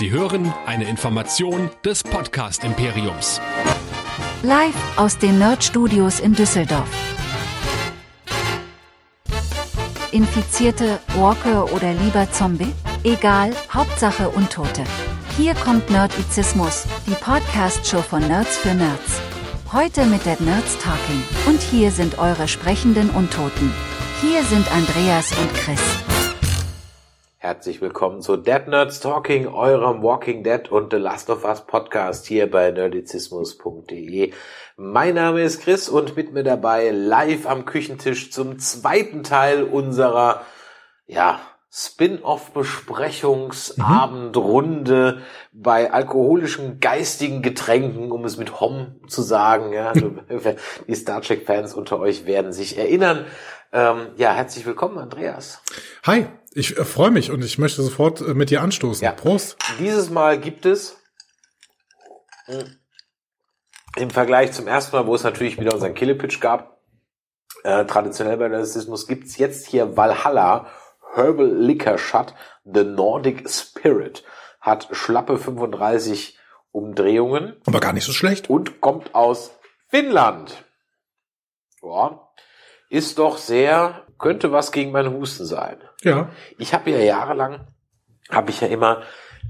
Sie hören eine Information des Podcast Imperiums. Live aus den Nerd Studios in Düsseldorf. Infizierte, Walker oder lieber Zombie? Egal, Hauptsache Untote. Hier kommt Nerdizismus, die Podcast-Show von Nerds für Nerds. Heute mit Dead Nerds Talking. Und hier sind eure sprechenden Untoten. Hier sind Andreas und Chris. Herzlich willkommen zu Dead Nerds Talking, eurem Walking Dead und The Last of Us Podcast hier bei nerdizismus.de. Mein Name ist Chris und mit mir dabei live am Küchentisch zum zweiten Teil unserer, ja, Spin-off-Besprechungsabendrunde bei alkoholischen geistigen Getränken, um es mit Hom zu sagen. Ja, die Star Trek-Fans unter euch werden sich erinnern. Ähm, ja, herzlich willkommen, Andreas. Hi, ich äh, freue mich und ich möchte sofort äh, mit dir anstoßen. Ja. Prost. Dieses Mal gibt es mh, im Vergleich zum ersten Mal, wo es natürlich wieder unseren Killepitch gab, äh, traditionell bei Rassismus, gibt's jetzt hier Valhalla Herbal Liquor Shut The Nordic Spirit. Hat schlappe 35 Umdrehungen Aber gar nicht so schlecht. und kommt aus Finnland. Ja, ist doch sehr, könnte was gegen meinen Husten sein. Ja. Ich habe ja jahrelang, habe ich ja immer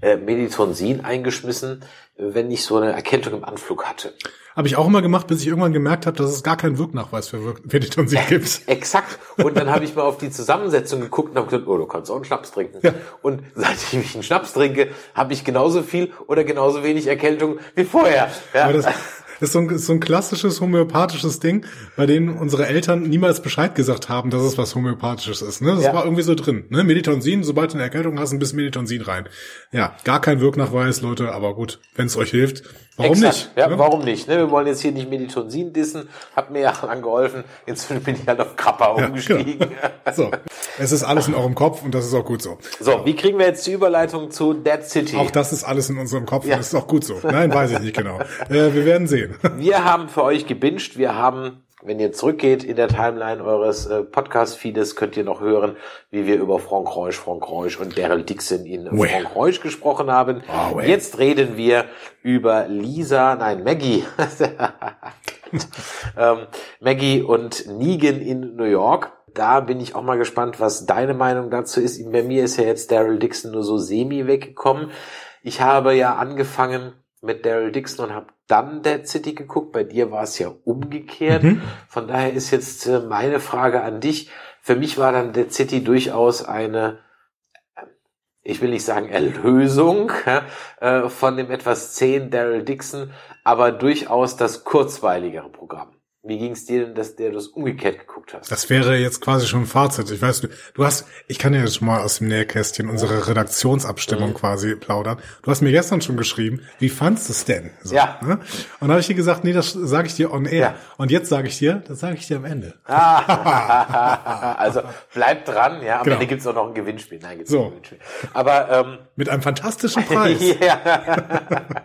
äh, Meditonsin eingeschmissen, wenn ich so eine Erkältung im Anflug hatte. Habe ich auch immer gemacht, bis ich irgendwann gemerkt habe, dass es gar keinen Wirknachweis für Meditonsin gibt. Exakt. Und dann habe ich mal auf die Zusammensetzung geguckt und habe gesagt, oh, du kannst auch einen Schnaps trinken. Ja. Und seit ich einen Schnaps trinke, habe ich genauso viel oder genauso wenig Erkältung wie vorher. Ja. Ist so ein, so ein klassisches homöopathisches Ding, bei dem unsere Eltern niemals Bescheid gesagt haben, dass es was homöopathisches ist. Ne? Das Ja. war irgendwie so drin. Ne? Meditonsin, sobald du eine Erkältung hast, ein bisschen Meditonsin rein. Ja, gar kein Wirknachweis, Leute, aber gut, wenn es euch hilft, warum Exakt. nicht? Ja, ne? warum nicht? Ne? Wir wollen jetzt hier nicht Meditonsin dissen. Hat mir jahrelang geholfen. Inzwischen bin ich halt auf Krapper Ja, umgestiegen. genau. So, es ist alles in eurem Kopf und das ist auch gut so. So, wie kriegen wir jetzt die Überleitung zu Dead City? Auch das ist alles in unserem Kopf Ja. und das ist auch gut so. Nein, weiß ich nicht genau. Äh, wir werden sehen. Wir haben für euch gebinged. Wir haben, wenn ihr zurückgeht in der Timeline eures äh, Podcast-Feedes, könnt ihr noch hören, wie wir über Frank Reusch, Frank Reusch und Daryl Dixon in Well. Frank Reusch gesprochen haben. Oh, well. Jetzt reden wir über Lisa, nein, Maggie. ähm, Maggie und Negan in New York. Da bin ich auch mal gespannt, was deine Meinung dazu ist. Bei mir ist ja jetzt Daryl Dixon nur so semi weggekommen. Ich habe ja angefangen mit Daryl Dixon und habe dann Dead City geguckt. Bei dir war es ja umgekehrt. Von daher ist jetzt äh, meine Frage an dich. Für mich war dann Dead City durchaus eine ich will nicht sagen Erlösung äh, von dem etwas zähen Daryl Dixon, aber durchaus das kurzweiligere Programm. Wie ging es dir denn, dass der das umgekehrt geguckt hast? Das wäre jetzt quasi schon ein Fazit. Ich weiß, du, du hast, ich kann ja jetzt mal aus dem Nähkästchen unsere Redaktionsabstimmung quasi plaudern. Du hast mir gestern schon geschrieben, wie fandst du es denn? So, Ja. Ne? Und dann habe ich dir gesagt, nee, das sage ich dir on air. Ja. Und jetzt sage ich dir, das sage ich dir am Ende. also bleibt dran, ja. Am Genau. Ende gibt's auch noch ein Gewinnspiel. Nein, gibt's So. ein Gewinnspiel. Aber ähm, Mit einem fantastischen Preis. ja.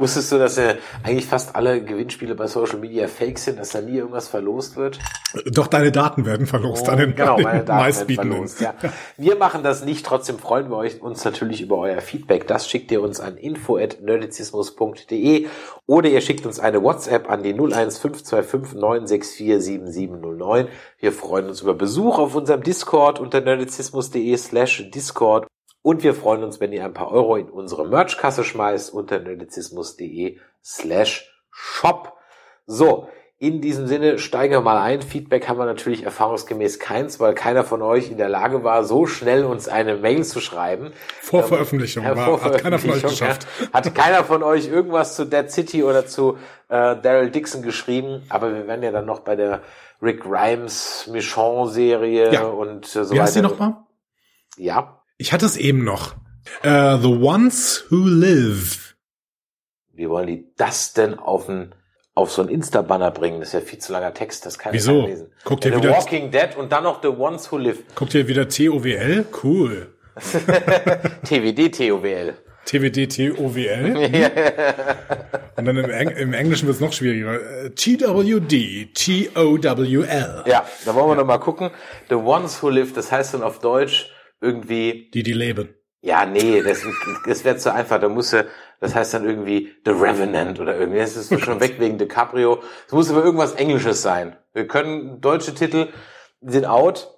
Wusstest du, dass äh, eigentlich fast alle Gewinnspiele bei Social Media fake sind, dass da nie irgendwas verlost wird? Doch deine Daten werden verlost an den, genau, meine Daten werden verlost, ja. Wir machen das nicht, trotzdem freuen wir euch, uns natürlich über euer Feedback. Das schickt ihr uns an info.nerdizismus.de oder ihr schickt uns eine WhatsApp an die 01525 964 7709. Wir freuen uns über Besuch auf unserem Discord unter nerdizismus.de slash Discord und wir freuen uns, wenn ihr ein paar Euro in unsere Merchkasse schmeißt unter nerdizismus.de slash shop. So, in diesem Sinne steigen wir mal ein. Feedback haben wir natürlich erfahrungsgemäß keins, weil keiner von euch in der Lage war, so schnell uns eine Mail zu schreiben. Vor Veröffentlichung Ja, war, vor hat keiner von euch Veröffentlichung, geschafft. Ja. Hatte keiner von euch irgendwas zu Dead City oder zu äh, Daryl Dixon geschrieben, aber wir werden ja dann noch bei der Rick Grimes Michon-Serie Ja. und äh, so Wie weiter. heißt die nochmal? Ja, Ich hatte es eben noch. Äh, the Ones Who Live. wie wollen die das denn auf ein auf so ein Insta-Banner bringen? Das ist ja viel zu langer Text, das kann Wieso? ich lesen. Guckt ja, ihr The wieder- Walking Dead und dann noch The Ones Who Live. Guckt ihr wieder TOWL? Cool. TWD, TOWL. TWD, TOWL. Und dann im, Eng im Englischen wird es noch schwieriger. TWD, T-O-W-L. Ja, da wollen wir noch mal gucken. The Ones Who Live, das heißt dann auf Deutsch irgendwie Die, die leben. Ja, nee, das, das wäre zu einfach. Da muss er, das heißt dann irgendwie The Revenant oder irgendwie. Das ist schon weg wegen DiCaprio. Es muss aber irgendwas Englisches sein. Wir können deutsche Titel sind out.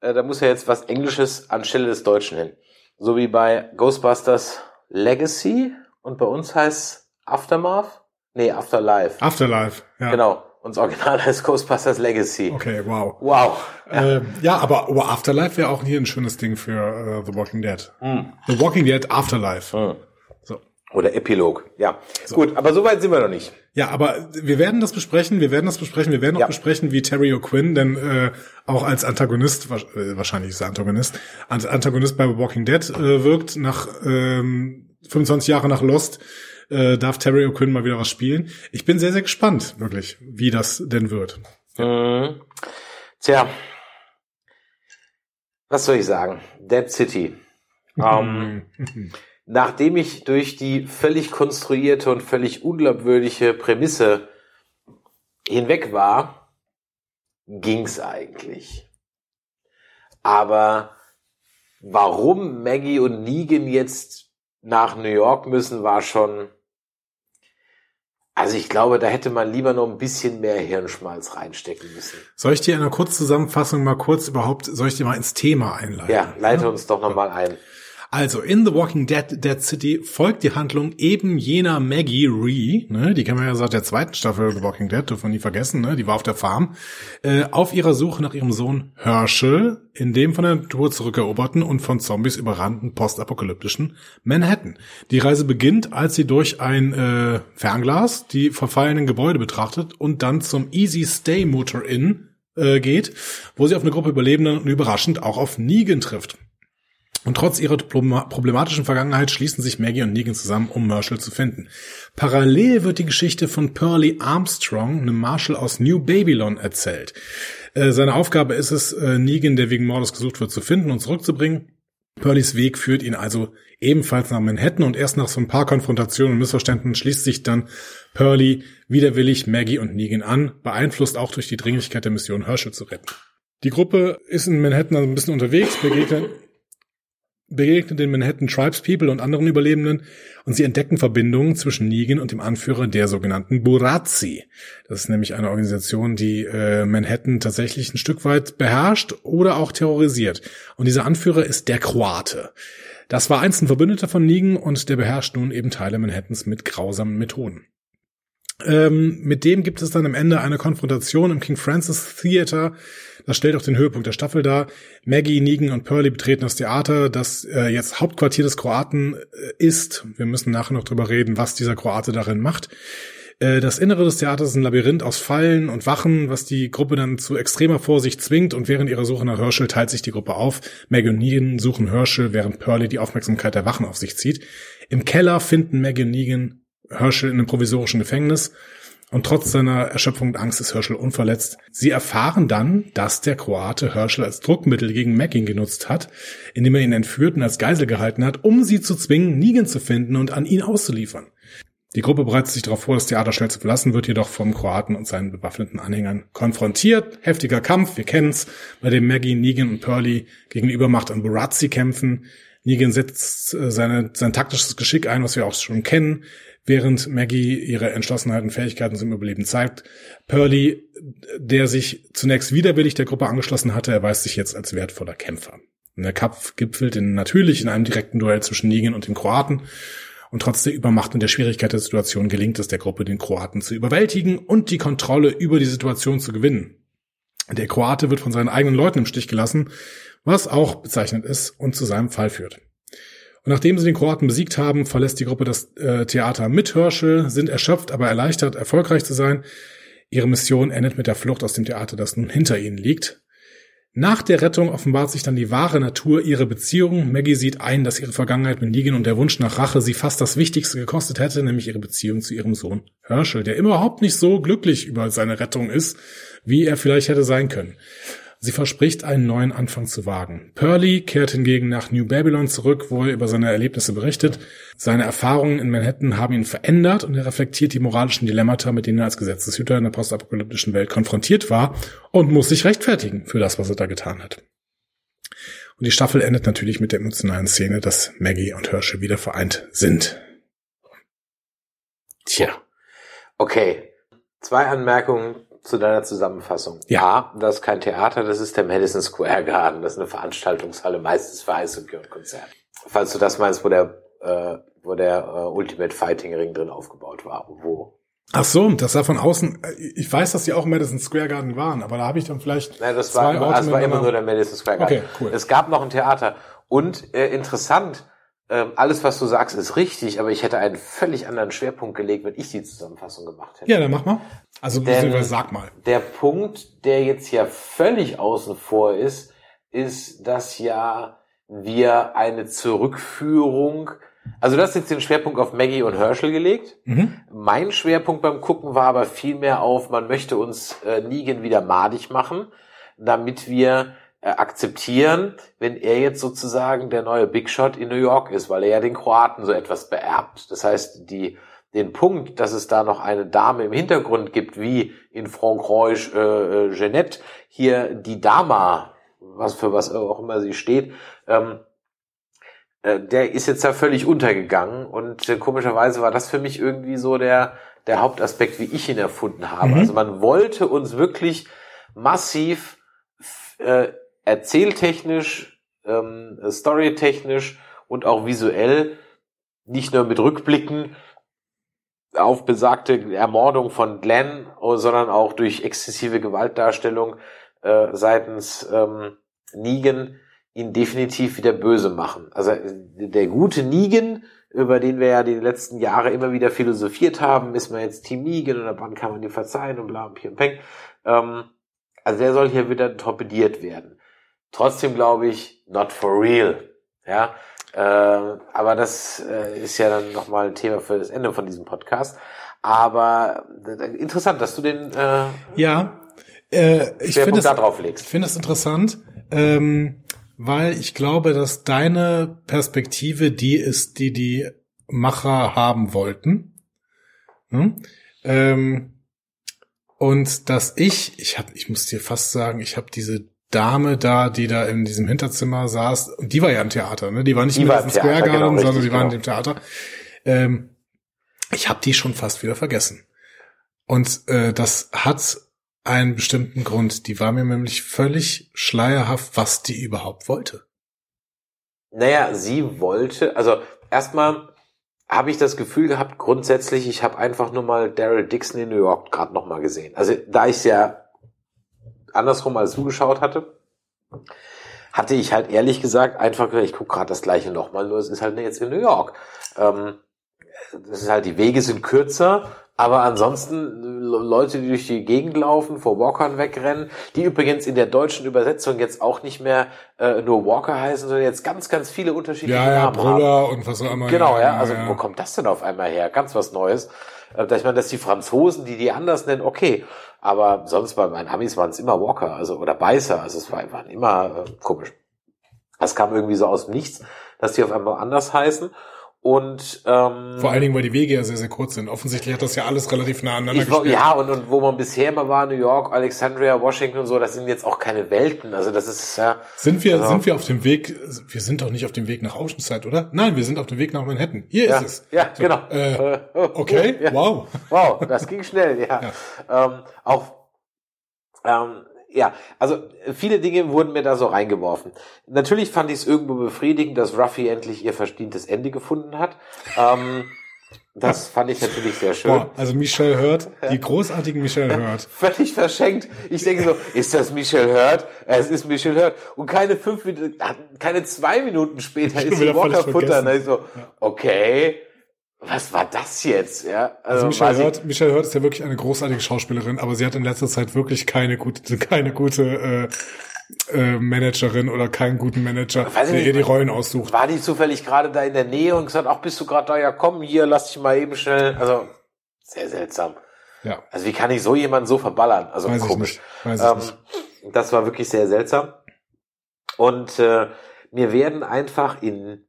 Äh, da muss ja jetzt was Englisches anstelle des Deutschen hin. So wie bei Ghostbusters Legacy und bei uns heißt Aftermath. Nee, Afterlife. Afterlife, ja. Genau. Und das Original heißt Ghostbusters Legacy. Okay, wow. Wow. Ja, äh, ja aber, Afterlife wäre auch hier ein schönes Ding für uh, The Walking Dead. Mm. The Walking Dead Afterlife. Mm. So. Oder Epilog. Ja. So. Gut, aber soweit sind wir noch nicht. Ja, aber wir werden das besprechen, wir werden das besprechen, wir werden auch ja. besprechen, wie Terry O'Quinn denn äh, auch als Antagonist, äh, wahrscheinlich ist er Antagonist, als Antagonist bei Walking Dead äh, wirkt, nach ähm, 25 Jahre nach Lost äh, darf Terry O'Quinn mal wieder was spielen. Ich bin sehr, sehr gespannt, wirklich, wie das denn wird. Mhm. Tja, was soll ich sagen? Dead City. ähm, nachdem ich durch die völlig konstruierte und völlig unglaubwürdige Prämisse hinweg war, ging's eigentlich. Aber warum Maggie und Negan jetzt nach New York müssen, war schon also ich glaube, da hätte man lieber noch ein bisschen mehr Hirnschmalz reinstecken müssen. Soll ich dir in einer Kurzzusammenfassung mal kurz überhaupt, soll ich dir mal ins Thema einleiten? Ja, leite ja? uns doch noch mal ein. Also, in The Walking Dead, Dead City folgt die Handlung eben jener Maggie Ree, ne, die kennen wir ja seit der zweiten Staffel The Walking Dead, dürfen wir nie vergessen, ne, die war auf der Farm, äh, auf ihrer Suche nach ihrem Sohn Herschel, in dem von der Natur zurückeroberten und von Zombies überrannten postapokalyptischen Manhattan. Die Reise beginnt, als sie durch ein äh, Fernglas die verfallenen Gebäude betrachtet und dann zum Easy Stay Motor Inn äh, geht, wo sie auf eine Gruppe Überlebenden und überraschend auch auf Negan trifft. Und trotz ihrer problematischen Vergangenheit schließen sich Maggie und Negan zusammen, um Marshall zu finden. Parallel wird die Geschichte von Pearlie Armstrong, einem Marshall aus New Babylon, erzählt. Äh, seine Aufgabe ist es, äh, Negan, der wegen Mordes gesucht wird, zu finden und zurückzubringen. Pearlies Weg führt ihn also ebenfalls nach Manhattan und erst nach so ein paar Konfrontationen und Missverständnissen schließt sich dann Pearlie widerwillig Maggie und Negan an, beeinflusst auch durch die Dringlichkeit der Mission Herschel zu retten. Die Gruppe ist in Manhattan also ein bisschen unterwegs, begegnet begegnet den Manhattan Tribes People und anderen Überlebenden und sie entdecken Verbindungen zwischen Negan und dem Anführer der sogenannten Burazzi. Das ist nämlich eine Organisation, die äh, Manhattan tatsächlich ein Stück weit beherrscht oder auch terrorisiert. Und dieser Anführer ist der Kroate. Das war einst ein Verbündeter von Negan und der beherrscht nun eben Teile Manhattans mit grausamen Methoden. Ähm, mit dem gibt es dann am Ende eine Konfrontation im King Francis Theater. Das stellt auch den Höhepunkt der Staffel dar. Maggie, Negan und Pearlie betreten das Theater, das äh, jetzt Hauptquartier des Kroaten äh, ist. Wir müssen nachher noch drüber reden, was dieser Kroate darin macht. Äh, das Innere des Theaters ist ein Labyrinth aus Fallen und Wachen, was die Gruppe dann zu extremer Vorsicht zwingt und während ihrer Suche nach Herschel teilt sich die Gruppe auf. Maggie und Negan suchen Herschel, während Pearlie die Aufmerksamkeit der Wachen auf sich zieht. Im Keller finden Maggie und Negan Herschel in einem provisorischen Gefängnis. Und trotz seiner Erschöpfung und Angst ist Herschel unverletzt. Sie erfahren dann, dass der Kroate Herschel als Druckmittel gegen Mackin genutzt hat, indem er ihn entführt und als Geisel gehalten hat, um sie zu zwingen, Negan zu finden und an ihn auszuliefern. Die Gruppe bereitet sich darauf vor, das Theater schnell zu verlassen, wird jedoch vom Kroaten und seinen bewaffneten Anhängern konfrontiert. Heftiger Kampf, wir kennen's, bei dem Maggie, Negan und Pearlie gegen Übermacht an Burazzi kämpfen. Negan setzt äh, seine, sein taktisches Geschick ein, was wir auch schon kennen während Maggie ihre Entschlossenheit und Fähigkeiten zum Überleben zeigt. Pearlie, der sich zunächst widerwillig der Gruppe angeschlossen hatte, erweist sich jetzt als wertvoller Kämpfer. Und der Kampf gipfelt in, natürlich in einem direkten Duell zwischen Negan und dem Kroaten. Und trotz der Übermacht und der Schwierigkeit der Situation gelingt es der Gruppe, den Kroaten zu überwältigen und die Kontrolle über die Situation zu gewinnen. Der Kroate wird von seinen eigenen Leuten im Stich gelassen, was auch bezeichnet ist und zu seinem Fall führt. Und nachdem sie den Kroaten besiegt haben, verlässt die Gruppe das äh, Theater mit Herschel, sind erschöpft, aber erleichtert, erfolgreich zu sein. Ihre Mission endet mit der Flucht aus dem Theater, das nun hinter ihnen liegt. Nach der Rettung offenbart sich dann die wahre Natur ihrer Beziehung. Maggie sieht ein, dass ihre Vergangenheit mit Negan und der Wunsch nach Rache sie fast das Wichtigste gekostet hätte, nämlich ihre Beziehung zu ihrem Sohn Herschel, der überhaupt nicht so glücklich über seine Rettung ist, wie er vielleicht hätte sein können. Sie verspricht, einen neuen Anfang zu wagen. Pearlie kehrt hingegen nach New Babylon zurück, wo er über seine Erlebnisse berichtet. Seine Erfahrungen in Manhattan haben ihn verändert und er reflektiert die moralischen Dilemmata, mit denen er als Gesetzeshüter in der postapokalyptischen Welt konfrontiert war und muss sich rechtfertigen für das, was er da getan hat. Und die Staffel endet natürlich mit der emotionalen Szene, dass Maggie und Herschel wieder vereint sind. Tja. Okay. Zwei Anmerkungen zu deiner Zusammenfassung. Ja. Das ist kein Theater, das ist der Madison Square Garden. Das ist eine Veranstaltungshalle, meistens für Eishockey und Konzert. Falls du das meinst, wo der, äh, wo der äh, Ultimate Fighting Ring drin aufgebaut war. Wo? Ach so, das sah von außen. äh, Ich weiß, dass die auch im Madison Square Garden waren, aber da habe ich dann vielleicht. Nein, das zwei war, Orte das war immer nur der Madison Square Garden. Okay, cool. Es gab noch ein Theater. Und äh, interessant, ähm, alles, was du sagst, ist richtig, aber ich hätte einen völlig anderen Schwerpunkt gelegt, wenn ich die Zusammenfassung gemacht hätte. Ja, dann mach mal. Also Denn- sag mal. Der Punkt, der jetzt ja völlig außen vor ist, ist, dass ja wir eine Zurückführung, also du hast jetzt den Schwerpunkt auf Maggie und Herschel gelegt. Mhm. Mein Schwerpunkt beim Gucken war aber vielmehr auf, man möchte uns äh, Negan wieder madig machen, damit wir akzeptieren, wenn er jetzt sozusagen der neue Big Shot in New York ist, weil er ja den Kroaten so etwas beerbt. Das heißt, die, den Punkt, dass es da noch eine Dame im Hintergrund gibt, wie in Frankreich äh, äh, Jeanette, hier die Dama, was für was auch immer sie steht, ähm, äh, der ist jetzt da völlig untergegangen und äh, komischerweise war das für mich irgendwie so der, der Hauptaspekt, wie ich ihn erfunden habe. Mhm. Also man wollte uns wirklich massiv äh, erzähltechnisch, ähm, storytechnisch und auch visuell nicht nur mit Rückblicken auf besagte Ermordung von Glenn, sondern auch durch exzessive Gewaltdarstellung äh, seitens ähm, Negan ihn definitiv wieder böse machen. Also äh, der gute Negan, über den wir ja die letzten Jahre immer wieder philosophiert haben, ist man jetzt Team Negan oder wann kann man ihm verzeihen und bla und pim, peng. Ähm, also der soll hier wieder torpediert werden. Trotzdem glaube ich, not for real. Ja, äh, aber das äh, ist ja dann nochmal ein Thema für das Ende von diesem Podcast. Aber äh, interessant, dass du den äh, Ja, äh, ich finde da drauf legst. ich finde es interessant, ähm, weil ich glaube, dass deine Perspektive die ist, die die Macher haben wollten. Hm? Ähm, und dass ich, ich habe, ich muss dir fast sagen, ich habe diese Dame da, die da in diesem Hinterzimmer saß, und die war ja im Theater, ne? Die war nicht Die im Madison im Square Garden, genau, sondern richtig, die war in genau. dem Theater. Ähm, ich habe die schon fast wieder vergessen. Und äh, das hat einen bestimmten Grund. Die war mir nämlich völlig schleierhaft, was die überhaupt wollte. Naja, sie wollte, also erstmal habe ich das Gefühl gehabt, grundsätzlich, ich habe einfach nur mal Daryl Dixon in New York gerade nochmal gesehen. Also da ich ja andersrum als du geschaut hatte, hatte ich halt ehrlich gesagt einfach gesagt, ich gucke gerade das gleiche nochmal, nur es ist halt jetzt in New York. Ähm, das ist halt, die Wege sind kürzer, aber ansonsten Le- Leute, die durch die Gegend laufen, vor Walkern wegrennen, die übrigens in der deutschen Übersetzung jetzt auch nicht mehr äh, nur Walker heißen, sondern jetzt ganz, ganz viele unterschiedliche Ja, ja, Namen haben. Brüller und was auch immer. Genau, ja. Also ja. wo kommt das denn auf einmal her? Ganz was Neues. Äh, Ich meine, dass die Franzosen, die die anders nennen, okay. Aber sonst bei meinen Amis waren es immer Walker, also oder Beißer. Also es war, waren immer äh, komisch. Das kam irgendwie so aus dem Nichts, dass die auf einmal anders heißen. Und ähm, Vor allen Dingen, weil die Wege ja sehr, sehr kurz sind. Offensichtlich hat das ja alles relativ nah aneinander ich, gespielt. ja, und, und wo man bisher immer war, New York, Alexandria, Washington und so, das sind jetzt auch keine Welten. Also das ist ja. Sind wir, Also- sind wir auf dem Weg, wir sind doch nicht auf dem Weg nach Oceanside, oder? Nein, wir sind auf dem Weg nach Manhattan. Hier Ja, ist es. ja So, genau. Äh, okay, ja. wow. Wow, das ging schnell, ja. Ähm, auch, ähm, ja, also äh, viele Dinge wurden mir da so reingeworfen. Natürlich fand ich es irgendwo befriedigend, dass Ruffy endlich ihr verdientes Ende gefunden hat. Ähm, das fand ich natürlich sehr schön. Boah, also Michelle Hurt, die großartigen Michelle Hurt. Völlig verschenkt. Ich denke so, ist das Michelle Hurt? Es ist Michelle Hurt. Und keine fünf Minuten, keine zwei Minuten später ist sie Walker Futter. Da ich so, okay, was war das jetzt? Ja, Also war Michelle Hurt, Michelle Hurt ist ja wirklich eine großartige Schauspielerin, aber sie hat in letzter Zeit wirklich keine gute, keine gute äh, äh, Managerin oder keinen guten Manager, Weiß der nicht. ihr die Rollen aussucht. War die zufällig gerade da in der Nähe und gesagt, ach, bist du gerade da? Ja, komm, hier, lass dich mal eben schnell. Also, sehr seltsam. Ja, Also, wie kann ich so jemanden so verballern? Also, weiß ich komisch. nicht. Weiß ich Ähm, nicht. das war wirklich sehr seltsam. Und äh, mir werden einfach in...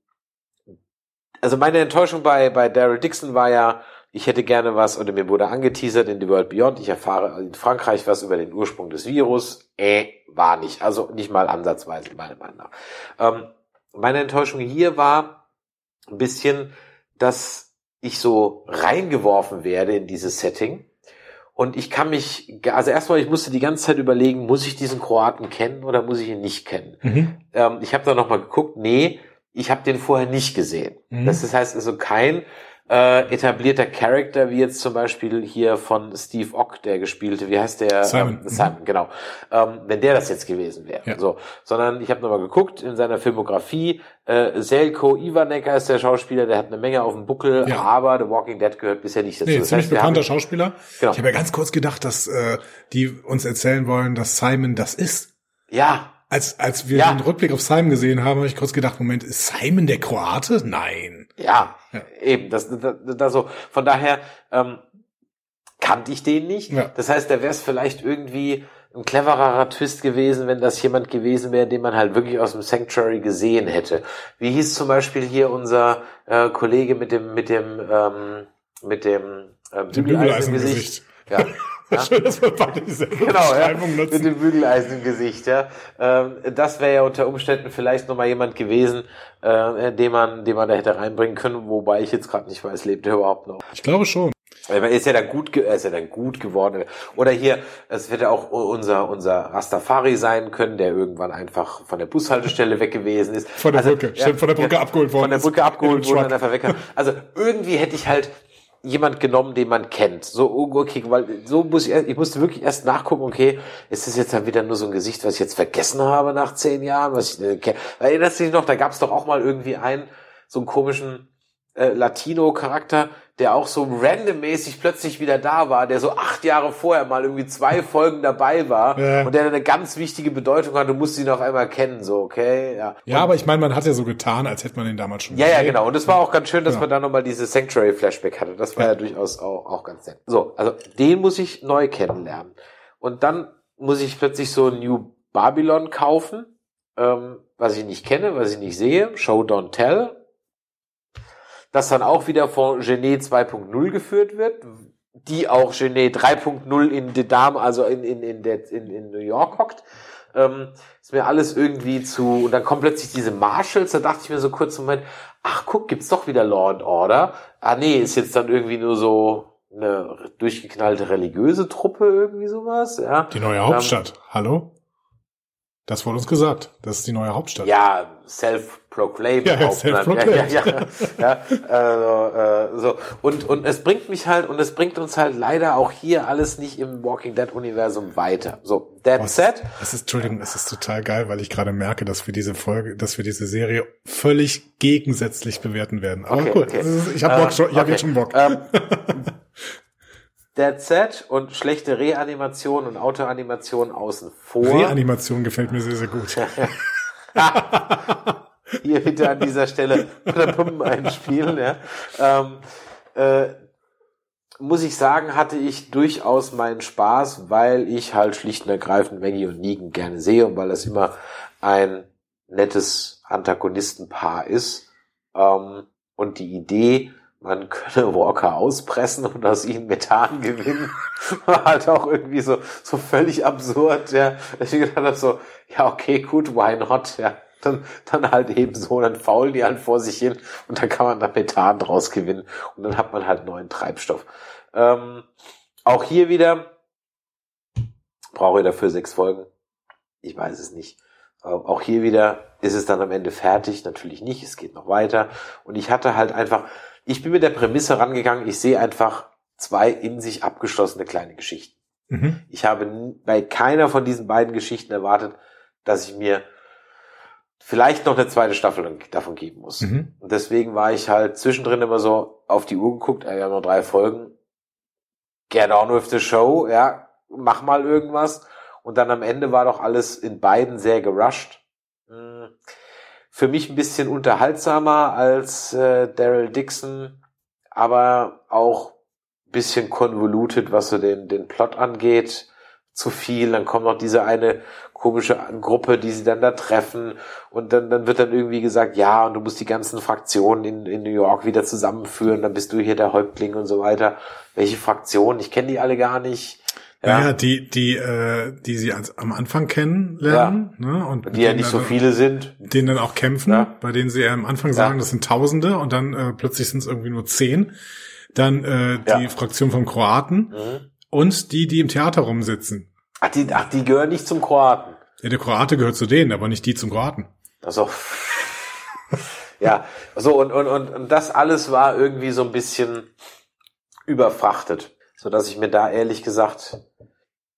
Also, meine Enttäuschung bei, bei Daryl Dixon war ja ich hätte gerne was, oder mir wurde angeteasert in The World Beyond, ich erfahre in Frankreich was über den Ursprung des Virus. Äh, war nicht. Also nicht mal ansatzweise, meiner Meinung nach. Ähm, meine Enttäuschung hier war ein bisschen, dass ich so reingeworfen werde in dieses Setting. Und ich kann mich, also erstmal, ich musste die ganze Zeit überlegen, muss ich diesen Kroaten kennen oder muss ich ihn nicht kennen? Mhm. Ähm, ich habe da nochmal geguckt, nee, ich habe den vorher nicht gesehen. Mhm. Das heißt also kein äh, etablierter Charakter, wie jetzt zum Beispiel hier von Steve Ock, der gespielte, wie heißt der? Simon. Ähm, Simon, genau. Ähm, wenn der das jetzt gewesen wäre. Ja. So, sondern ich habe nochmal geguckt in seiner Filmografie. Äh, Selko Ivanek ist der Schauspieler, der hat eine Menge auf dem Buckel, Ja. aber The Walking Dead gehört bisher nicht dazu. Nee, Das ziemlich heißt, bekannter haben- Schauspieler. Genau. Ich habe ja ganz kurz gedacht, dass äh, die uns erzählen wollen, dass Simon das ist. Ja, Als, als wir Ja. den Rückblick auf Simon gesehen haben, habe ich kurz gedacht, Moment, ist Simon der Kroate? Nein. Ja, Ja. eben. Das, das, das so. Von daher ähm, kannte ich den nicht. Ja. Das heißt, da wäre es vielleicht irgendwie ein clevererer Twist gewesen, wenn das jemand gewesen wäre, den man halt wirklich aus dem Sanctuary gesehen hätte. Wie hieß zum Beispiel hier unser äh, Kollege mit dem mit dem ähm, mit dem äh, Dem Bügeleisen? Gesicht. Ja. Schön, dass wir beide dieselbe Genau, ja, Beschreibung mit nutzen. dem Bügeleisen im Gesicht, ja. Ähm, das wäre ja unter Umständen vielleicht nochmal jemand gewesen, äh, den man, den man da hätte reinbringen können, wobei ich jetzt gerade nicht weiß, lebt er überhaupt noch. Ich glaube schon. Er ist ja dann gut, er ist ja dann gut geworden. Oder hier, es hätte auch unser, unser Rastafari sein können, der irgendwann einfach von der Bushaltestelle weg gewesen ist. Von der Brücke. Stimmt, von der Brücke abgeholt worden Von der. Brücke abgeholt wurde Truck. und einfach weg. Also irgendwie hätte ich halt jemand genommen, den man kennt. So, oh, okay, weil so muss ich, ich musste wirklich erst nachgucken, okay, ist das jetzt dann wieder nur so ein Gesicht, was ich jetzt vergessen habe nach zehn Jahren, was ich äh, kenne. Erinnerst du dich noch, da gab es doch auch mal irgendwie einen, so einen komischen äh, Latino-Charakter, der auch so randommäßig plötzlich wieder da war, der so acht Jahre vorher mal irgendwie zwei Folgen dabei war Ja. und der eine ganz wichtige Bedeutung hat, du musst ihn auf einmal kennen, so, okay, ja. Ja, aber ich meine, man hat ja so getan, als hätte man den damals schon Ja, ja, gesehen. genau. Und es war auch ganz schön, dass Ja. man da nochmal diese Sanctuary-Flashback hatte. Das war ja, durchaus auch, auch ganz nett. So, also den muss ich neu kennenlernen. Und dann muss ich plötzlich so ein New Babylon kaufen, ähm, was ich nicht kenne, was ich nicht sehe. Show Don't Tell. Das dann auch wieder von Genet 2.0 geführt wird, die auch Genet 3.0 in The Dame, also in, in, in, der, in, in New York hockt. Ähm, ist mir alles irgendwie zu, und dann kommen plötzlich diese Marshalls, da dachte ich mir so kurz im Moment, ach guck, gibt's doch wieder Law and Order. Ah nee, ist jetzt dann irgendwie nur so eine durchgeknallte religiöse Truppe, irgendwie sowas, ja. Die neue Hauptstadt. Hallo? Das wurde uns gesagt. Das ist die neue Hauptstadt. Ja, self-proclaimed. Ja, ja, Hauptmann. self-proclaimed. Ja, ja, ja, ja, also, äh, so. Und, und es bringt mich halt, und es bringt uns halt leider auch hier alles nicht im Walking Dead Universum weiter. So, that Was- said, Es ist, Entschuldigung, es ist total geil, weil ich gerade merke, dass wir diese Folge, dass wir diese Serie völlig gegensätzlich bewerten werden. Aber Okay, cool. okay. Ist- Ich habe Bock Ähm, schon, ich okay. jetzt schon Bock. Ähm, That Set und schlechte Reanimation und Autoanimation außen vor. Reanimation gefällt mir sehr, sehr gut. Hier bitte an dieser Stelle einspielen. Ja. Ähm, äh, muss ich sagen, hatte ich durchaus meinen Spaß, weil ich halt schlicht und ergreifend Maggie und Negan gerne sehe und weil das immer ein nettes Antagonistenpaar ist. Ähm, und die Idee, man könne Walker auspressen und aus ihm Methan gewinnen, war halt auch irgendwie so, so völlig absurd, ja. Dass ich gedacht habe so, ja, okay, gut, why not, ja. Dann, dann halt eben so, dann faulen die halt vor sich hin und dann kann man da Methan draus gewinnen und dann hat man halt neuen Treibstoff. Ähm, auch hier wieder, brauche ich dafür sechs Folgen? Ich weiß es nicht. Äh, Auch hier wieder ist es dann am Ende fertig, natürlich nicht, es geht noch weiter. Und ich hatte halt einfach, ich bin mit der Prämisse rangegangen, ich sehe einfach zwei in sich abgeschlossene kleine Geschichten. Mhm. Ich habe bei keiner von diesen beiden Geschichten erwartet, dass ich mir vielleicht noch eine zweite Staffel davon geben muss. Mhm. Und deswegen war ich halt zwischendrin immer so auf die Uhr geguckt, äh, ja, noch drei Folgen. Get on with the show, ja, mach mal irgendwas. Und dann am Ende war doch alles in beiden sehr gerusht. Hm. Für mich ein bisschen unterhaltsamer als äh, Daryl Dixon, aber auch ein bisschen convoluted, was so den, den Plot angeht. zu viel. Dann kommt noch diese eine komische Gruppe, die sie dann da treffen und dann, dann wird dann irgendwie gesagt, ja, und du musst die ganzen Fraktionen in, in New York wieder zusammenführen, dann bist du hier der Häuptling und so weiter. Welche Fraktionen? Ich kenne die alle gar nicht. Ja, naja, die, die, äh, die sie als, am Anfang kennenlernen, ja. ne? Und die ja nicht so viele sind. Denen dann auch kämpfen, ja. bei denen sie ja am Anfang sagen, das sind Tausende und dann äh, plötzlich sind es irgendwie nur zehn. Dann äh, die Fraktion von Kroaten mhm. und die, die im Theater rumsitzen. Ach die, ach, die gehören nicht zum Kroaten. Ja, der Kroate gehört zu denen, aber nicht die zum Kroaten. Also ja, so und, und, und, und das alles war irgendwie so ein bisschen überfrachtet, so dass ich mir da ehrlich gesagt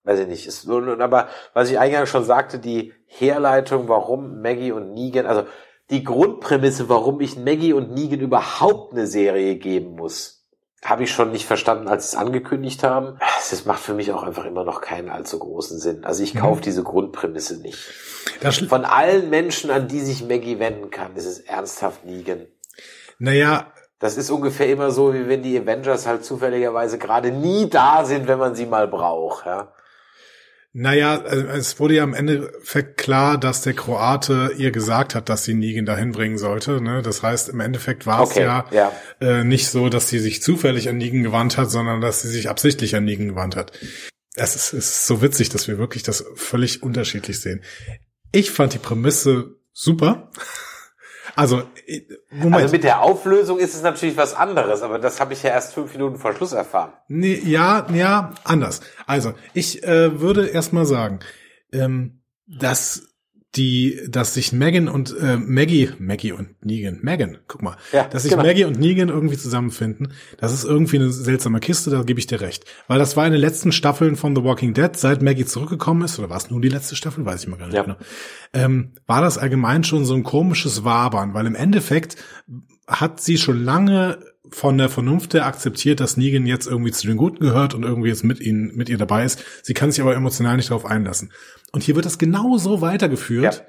weiß ich nicht. Ist, aber was ich eingangs schon sagte, die Herleitung, warum Maggie und Negan, also die Grundprämisse, warum ich Maggie und Negan überhaupt eine Serie geben muss, habe ich schon nicht verstanden, als sie es angekündigt haben. Das macht für mich auch einfach immer noch keinen allzu großen Sinn. Also ich kaufe mhm. diese Grundprämisse nicht. Von allen Menschen, an die sich Maggie wenden kann, ist es ernsthaft Negan. Naja, das ist ungefähr immer so, wie wenn die Avengers halt zufälligerweise gerade nie da sind, wenn man sie mal braucht. Ja? Naja, also es wurde ja am Endeffekt klar, dass der Kroate ihr gesagt hat, dass sie Negan dahin bringen sollte. Ne? Das heißt, im Endeffekt war okay, es ja, ja. Äh, nicht so, dass sie sich zufällig an Negan gewandt hat, sondern dass sie sich absichtlich an Negan gewandt hat. Es ist, es ist so witzig, dass wir wirklich das völlig unterschiedlich sehen. Ich fand die Prämisse super. Also, äh, Moment. Also mit der Auflösung ist es natürlich was anderes, aber das habe ich ja erst fünf Minuten vor Schluss erfahren. Nee, ja, ja, anders. Also, ich äh, würde erstmal sagen, ähm, dass die, dass sich Megan und äh, Maggie, Maggie und Negan, Megan, guck mal, ja, dass sich genau. Maggie und Negan irgendwie zusammenfinden, das ist irgendwie eine seltsame Kiste, da gebe ich dir recht. Weil das war in den letzten Staffeln von The Walking Dead, seit Maggie zurückgekommen ist, oder war es nur die letzte Staffel, weiß ich mal gar nicht ja. genau, ähm, war das allgemein schon so ein komisches Wabern, weil im Endeffekt hat sie schon lange von der Vernunft her akzeptiert, dass Negan jetzt irgendwie zu den Guten gehört und irgendwie jetzt mit ihnen, mit ihr dabei ist. Sie kann sich aber emotional nicht darauf einlassen. Und hier wird das genauso weitergeführt. Ja.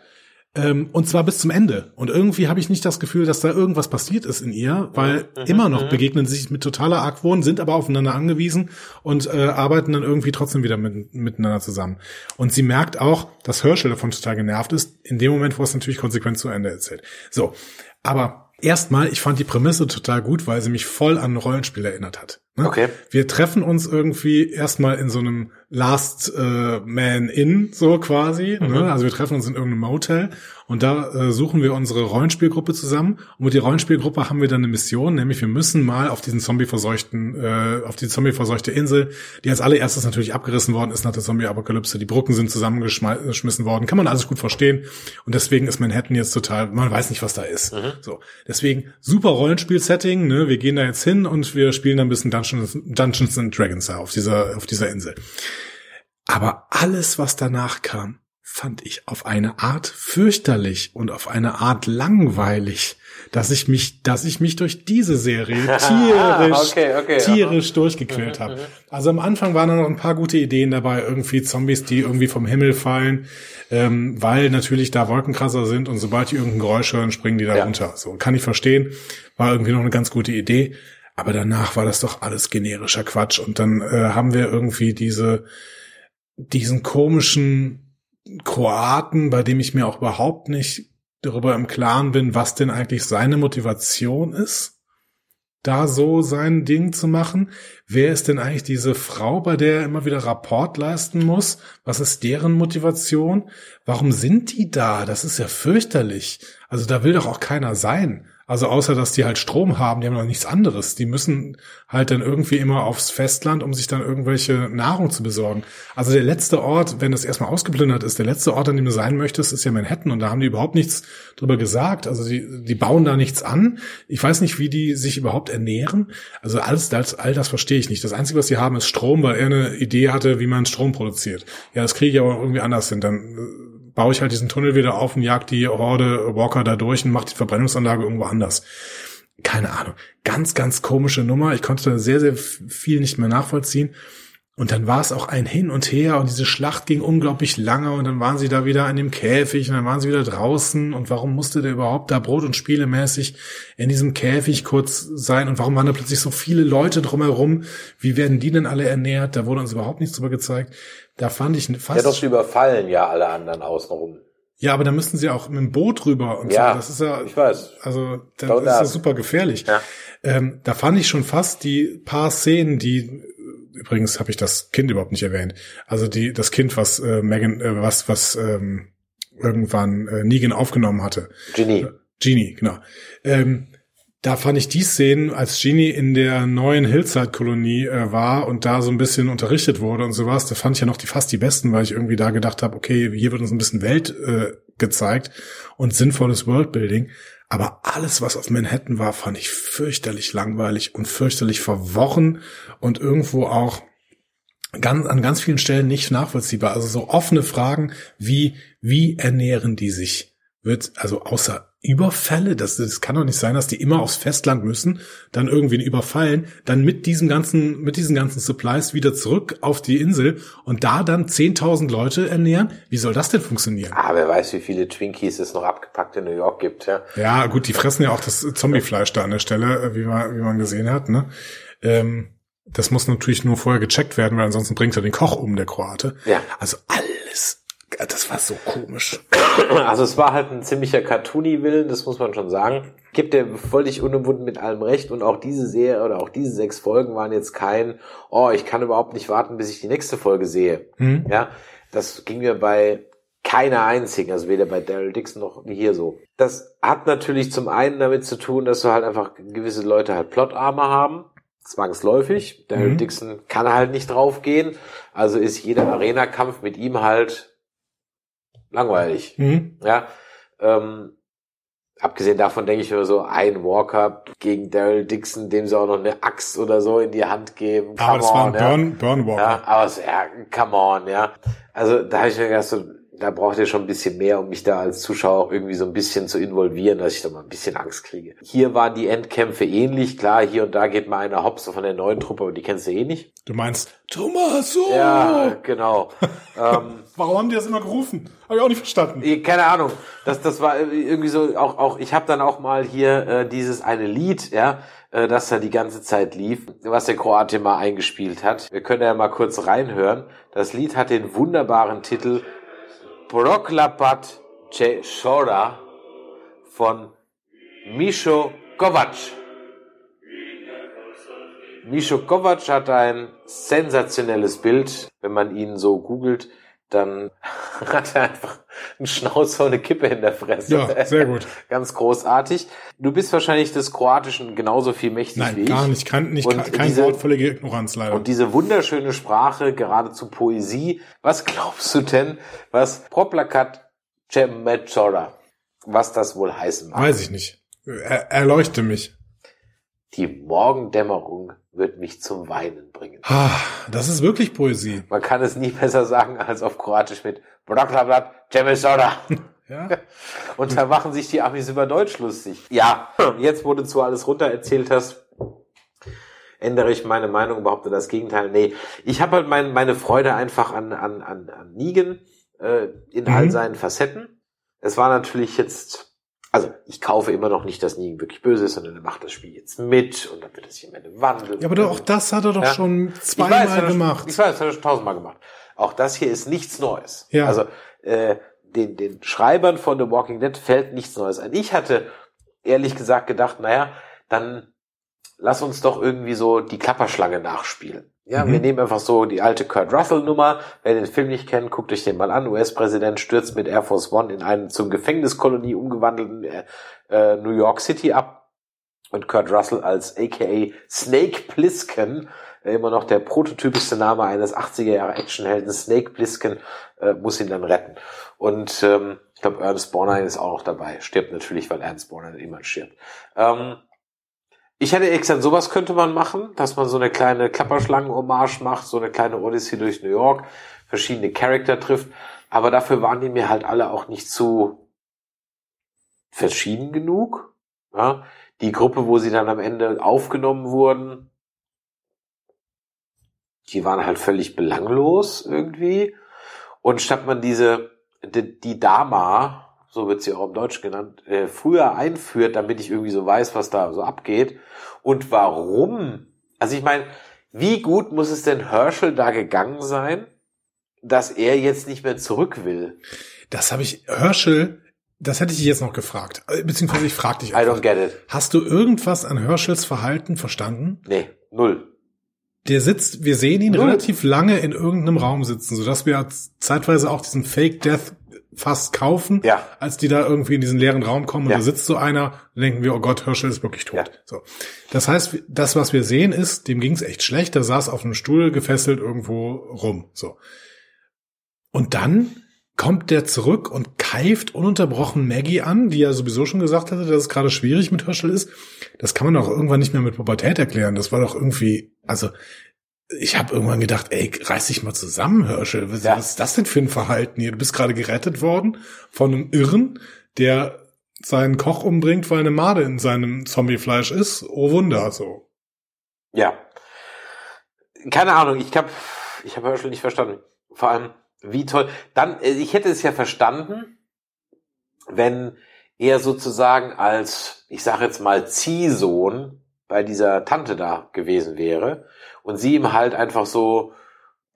Ähm, und zwar bis zum Ende. Und irgendwie habe ich nicht das Gefühl, dass da irgendwas passiert ist in ihr, weil mhm. immer noch mhm. begegnen sie sich mit totaler Argwohn, sind aber aufeinander angewiesen und äh, arbeiten dann irgendwie trotzdem wieder mit, miteinander zusammen. Und sie merkt auch, dass Herschel davon total genervt ist, in dem Moment, wo es natürlich konsequent zu Ende erzählt. So, aber Erstmal, ich fand die Prämisse total gut, weil sie mich voll an ein Rollenspiel erinnert hat. Ne? Okay. Wir treffen uns irgendwie erstmal in so einem Last äh, Man Inn, so quasi. Ne? Mhm. Ne? Also wir treffen uns in irgendeinem Motel und da äh, suchen wir unsere Rollenspielgruppe zusammen. Und mit der Rollenspielgruppe haben wir dann eine Mission, nämlich wir müssen mal auf diesen zombie-verseuchten, äh, auf die zombie-verseuchte Insel, die als allererstes natürlich abgerissen worden ist nach der Zombie-Apokalypse. Die Brücken sind zusammengeschmissen worden. Kann man alles gut verstehen. Und deswegen ist Manhattan jetzt total, man weiß nicht, was da ist. Mhm. So. Deswegen super Rollenspiel-Setting. Ne? Wir gehen da jetzt hin und wir spielen dann ein bisschen Dungeons, Dungeons and Dragons auf dieser, auf dieser Insel. Aber alles, was danach kam, fand ich auf eine Art fürchterlich und auf eine Art langweilig, dass ich mich, dass ich mich durch diese Serie tierisch, okay, okay, tierisch durchgequält habe. Mhm, mhm. Also am Anfang waren da noch ein paar gute Ideen dabei, irgendwie Zombies, die irgendwie vom Himmel fallen, ähm, weil natürlich da Wolkenkrasser sind und sobald die irgendein Geräusch hören, springen die da ja. runter. So kann ich verstehen, war irgendwie noch eine ganz gute Idee. Aber danach war das doch alles generischer Quatsch und dann äh, haben wir irgendwie diese diesen komischen Kroaten, bei dem ich mir auch überhaupt nicht darüber im Klaren bin, was denn eigentlich seine Motivation ist, da so sein Ding zu machen. Wer ist denn eigentlich diese Frau, bei der er immer wieder Rapport leisten muss? Was ist deren Motivation? Warum sind die da? Das ist ja fürchterlich. Also da will doch auch keiner sein. Also außer, dass die halt Strom haben, die haben noch nichts anderes. Die müssen halt dann irgendwie immer aufs Festland, um sich dann irgendwelche Nahrung zu besorgen. Also der letzte Ort, wenn das erstmal ausgeplündert ist, der letzte Ort, an dem du sein möchtest, ist ja Manhattan und da haben die überhaupt nichts drüber gesagt. Also die, die bauen da nichts an. Ich weiß nicht, wie die sich überhaupt ernähren. Also alles, das, all das verstehe ich nicht. Das Einzige, was sie haben, ist Strom, weil er eine Idee hatte, wie man Strom produziert. Ja, das kriege ich aber irgendwie anders hin. Dann baue ich halt diesen Tunnel wieder auf und jag die Horde Walker da durch und mache die Verbrennungsanlage irgendwo anders. Keine Ahnung. Ganz, ganz komische Nummer. Ich konnte da sehr, sehr viel nicht mehr nachvollziehen. Und dann war es auch ein Hin und Her und diese Schlacht ging unglaublich lange und dann waren sie da wieder in dem Käfig und dann waren sie wieder draußen und warum musste der überhaupt da Brot- und Spielemäßig in diesem Käfig kurz sein und warum waren da plötzlich so viele Leute drumherum? Wie werden die denn alle ernährt? Da wurde uns überhaupt nichts drüber gezeigt. Da fand ich fast... Ja, doch, sie überfallen ja alle anderen außenrum. Ja, aber da müssten sie auch mit dem Boot rüber und Ja, so. Das ist ja, ich weiß. Also da Don't ist das ask. super gefährlich. Ja. Ähm, da fand ich schon fast die paar Szenen, die übrigens habe ich das Kind überhaupt nicht erwähnt. Also die das Kind, was äh, Megan, äh, was was ähm, irgendwann äh, Negan aufgenommen hatte. Ginny. Genie, genau. Ähm, da fand ich die Szenen, als Genie in der neuen Hillside-Kolonie äh, war und da so ein bisschen unterrichtet wurde und sowas, da fand ich ja noch die fast die besten, weil ich irgendwie da gedacht habe, okay, hier wird uns ein bisschen Welt äh, gezeigt und sinnvolles Worldbuilding. Aber alles, was auf Manhattan war, fand ich fürchterlich langweilig und fürchterlich verworren und irgendwo auch ganz, an ganz vielen Stellen nicht nachvollziehbar. Also so offene Fragen wie, wie ernähren die sich? Wird, also außer Überfälle, das, das kann doch nicht sein, dass die immer aufs Festland müssen, dann irgendwie überfallen, dann mit diesem ganzen, mit diesen ganzen Supplies wieder zurück auf die Insel und da dann 10.000 Leute ernähren. Wie soll das denn funktionieren? Ah, wer weiß, wie viele Twinkies es noch abgepackt in New York gibt, ja. Ja, gut, die fressen ja auch das Zombiefleisch da an der Stelle, äh, wie man, wie man gesehen hat, ne? Ähm, das muss natürlich nur vorher gecheckt werden, weil ansonsten bringt er den Koch um, der Kroate. Ja. Also alles, das war so komisch. Also es war halt ein ziemlicher Cartoony-Willen, das muss man schon sagen. Gibt der völlig unumwunden mit allem recht und auch diese Serie oder auch diese sechs Folgen waren jetzt kein, oh, ich kann überhaupt nicht warten, bis ich die nächste Folge sehe. Hm? Ja, das ging mir bei keiner einzigen, also weder bei Daryl Dixon noch hier so. Das hat natürlich zum einen damit zu tun, dass du halt einfach gewisse Leute halt Plotarme haben, zwangsläufig. Daryl Mhm. Dixon kann halt nicht draufgehen, also ist jeder Arena-Kampf mit ihm halt langweilig. Hm? Ja, ähm, abgesehen davon denke ich mir so, ein Walker gegen Daryl Dixon, dem sie auch noch eine Axt oder so in die Hand geben. Come Aber das war ein on, ja. Burn, Burnwalker. Ja, aber es, ja, come on, ja. Also da habe ich mir gedacht, so, da braucht ihr schon ein bisschen mehr, um mich da als Zuschauer auch irgendwie so ein bisschen zu involvieren, dass ich da mal ein bisschen Angst kriege. Hier waren die Endkämpfe ähnlich. Klar, hier und da geht mal einer hops von der neuen Truppe, aber die kennst du eh nicht. Du meinst, Tommaso! Ja, genau. ähm, Warum haben die das immer gerufen? Habe ich auch nicht verstanden. Keine Ahnung. Das, das war irgendwie so, auch, auch ich habe dann auch mal hier äh, dieses eine Lied, ja, äh, das da die ganze Zeit lief, was der Kroate mal eingespielt hat. Wir können ja mal kurz reinhören. Das Lied hat den wunderbaren Titel Proklapat Ce Shora von Misho Kovac. Misho Kovac hat ein sensationelles Bild. Wenn man ihn so googelt, dann hat er einfach einen Schnauzer und eine Kippe in der Fresse. Ja, sehr gut. Ganz großartig. Du bist wahrscheinlich des Kroatischen genauso viel mächtig wie Nein, ich. gar nicht. Kein, nicht, Und kein diese- Wort, völlige Ignoranz leider. Und diese wunderschöne Sprache, geradezu Poesie. Was glaubst du denn, was Proplakat Cemechora, was das wohl heißen mag? Weiß ich nicht. Er, erleuchte mich. Die Morgendämmerung wird mich zum Weinen bringen. Ah, das ist wirklich Poesie. Man kann es nie besser sagen als auf Kroatisch mit Proklakat Cemechora. Ja? Und da machen sich die Amis über Deutsch lustig. Ja, jetzt, wo du zu alles runter erzählt hast, ändere ich meine Meinung, behaupte das Gegenteil. Nee, ich habe halt mein, meine Freude einfach an, an, an, an Negan äh, in Mhm. all seinen Facetten. Es war natürlich jetzt, also ich kaufe immer noch nicht, dass Negan wirklich böse ist, sondern er macht das Spiel jetzt mit und dann wird es sich am Ende wandeln. Ja, aber doch, auch das hat er doch Ja. schon Ich weiß, zweimal hat er- gemacht. Ich weiß, das hat er schon tausendmal gemacht. Auch das hier ist nichts Neues. Ja. Also äh, den, den Schreibern von The Walking Dead fällt nichts Neues ein. Ich hatte ehrlich gesagt gedacht, naja, dann lass uns doch irgendwie so die Klapperschlange nachspielen. Ja, Mhm. wir nehmen einfach so die alte Kurt Russell-Nummer. Wer den Film nicht kennt, guckt euch den mal an. US-Präsident stürzt mit Air Force One in einen zum Gefängniskolonie umgewandelten äh, äh, New York City ab. Und Kurt Russell als aka Snake Plissken, äh, immer noch der prototypischste Name eines 80er Jahre Actionhelden, Snake Plissken, äh, muss ihn dann retten. Und ähm, ich glaube, Ernest Borgnine ist auch noch dabei. Stirbt natürlich, weil Ernest Borgnine immer stirbt. Ähm, ich hätte gesagt, sowas könnte man machen, dass man so eine kleine Klapperschlangen-Hommage macht, so eine kleine Odyssey durch New York, verschiedene Charakter trifft. Aber dafür waren die mir halt alle auch nicht zu verschieden genug. Ja? Die Gruppe, wo sie dann am Ende aufgenommen wurden, die waren halt völlig belanglos irgendwie. Und statt man diese, die, die Dama, so wird sie auch im Deutsch genannt, äh, früher einführt, damit ich irgendwie so weiß, was da so abgeht und warum. Also ich meine, wie gut muss es denn Herschel da gegangen sein, dass er jetzt nicht mehr zurück will? Das habe ich, Herschel, das hätte ich dich jetzt noch gefragt. Äh, Beziehungsweise ich frage dich I don't get it. Hast du irgendwas an Herschels Verhalten verstanden? Nee, null. Der sitzt, wir sehen ihn Null. relativ lange in irgendeinem Raum sitzen, sodass wir zeitweise auch diesen Fake Death fast kaufen, Ja. als die da irgendwie in diesen leeren Raum kommen und Ja. da sitzt so einer, dann denken wir, oh Gott, Herschel ist wirklich tot. Ja. So. Das heißt, das, was wir sehen, ist, dem ging es echt schlecht, der saß auf einem Stuhl gefesselt irgendwo rum. So. Und dann kommt der zurück und keift ununterbrochen Maggie an, die ja sowieso schon gesagt hatte, dass es gerade schwierig mit Herschel ist. Das kann man doch irgendwann nicht mehr mit Pubertät erklären. Das war doch irgendwie, also ich habe irgendwann gedacht, ey, reiß dich mal zusammen, Herschel. Was, Ja. was ist das denn für ein Verhalten hier? Du bist gerade gerettet worden von einem Irren, der seinen Koch umbringt, weil eine Made in seinem Zombiefleisch ist. Oh Wunder, so. Ja. Keine Ahnung, ich hab, ich habe Herschel nicht verstanden. Vor allem, wie toll. Dann, äh, ich hätte es ja verstanden, wenn er sozusagen als, ich sage jetzt mal, Ziehsohn bei dieser Tante da gewesen wäre und sie ihm halt einfach so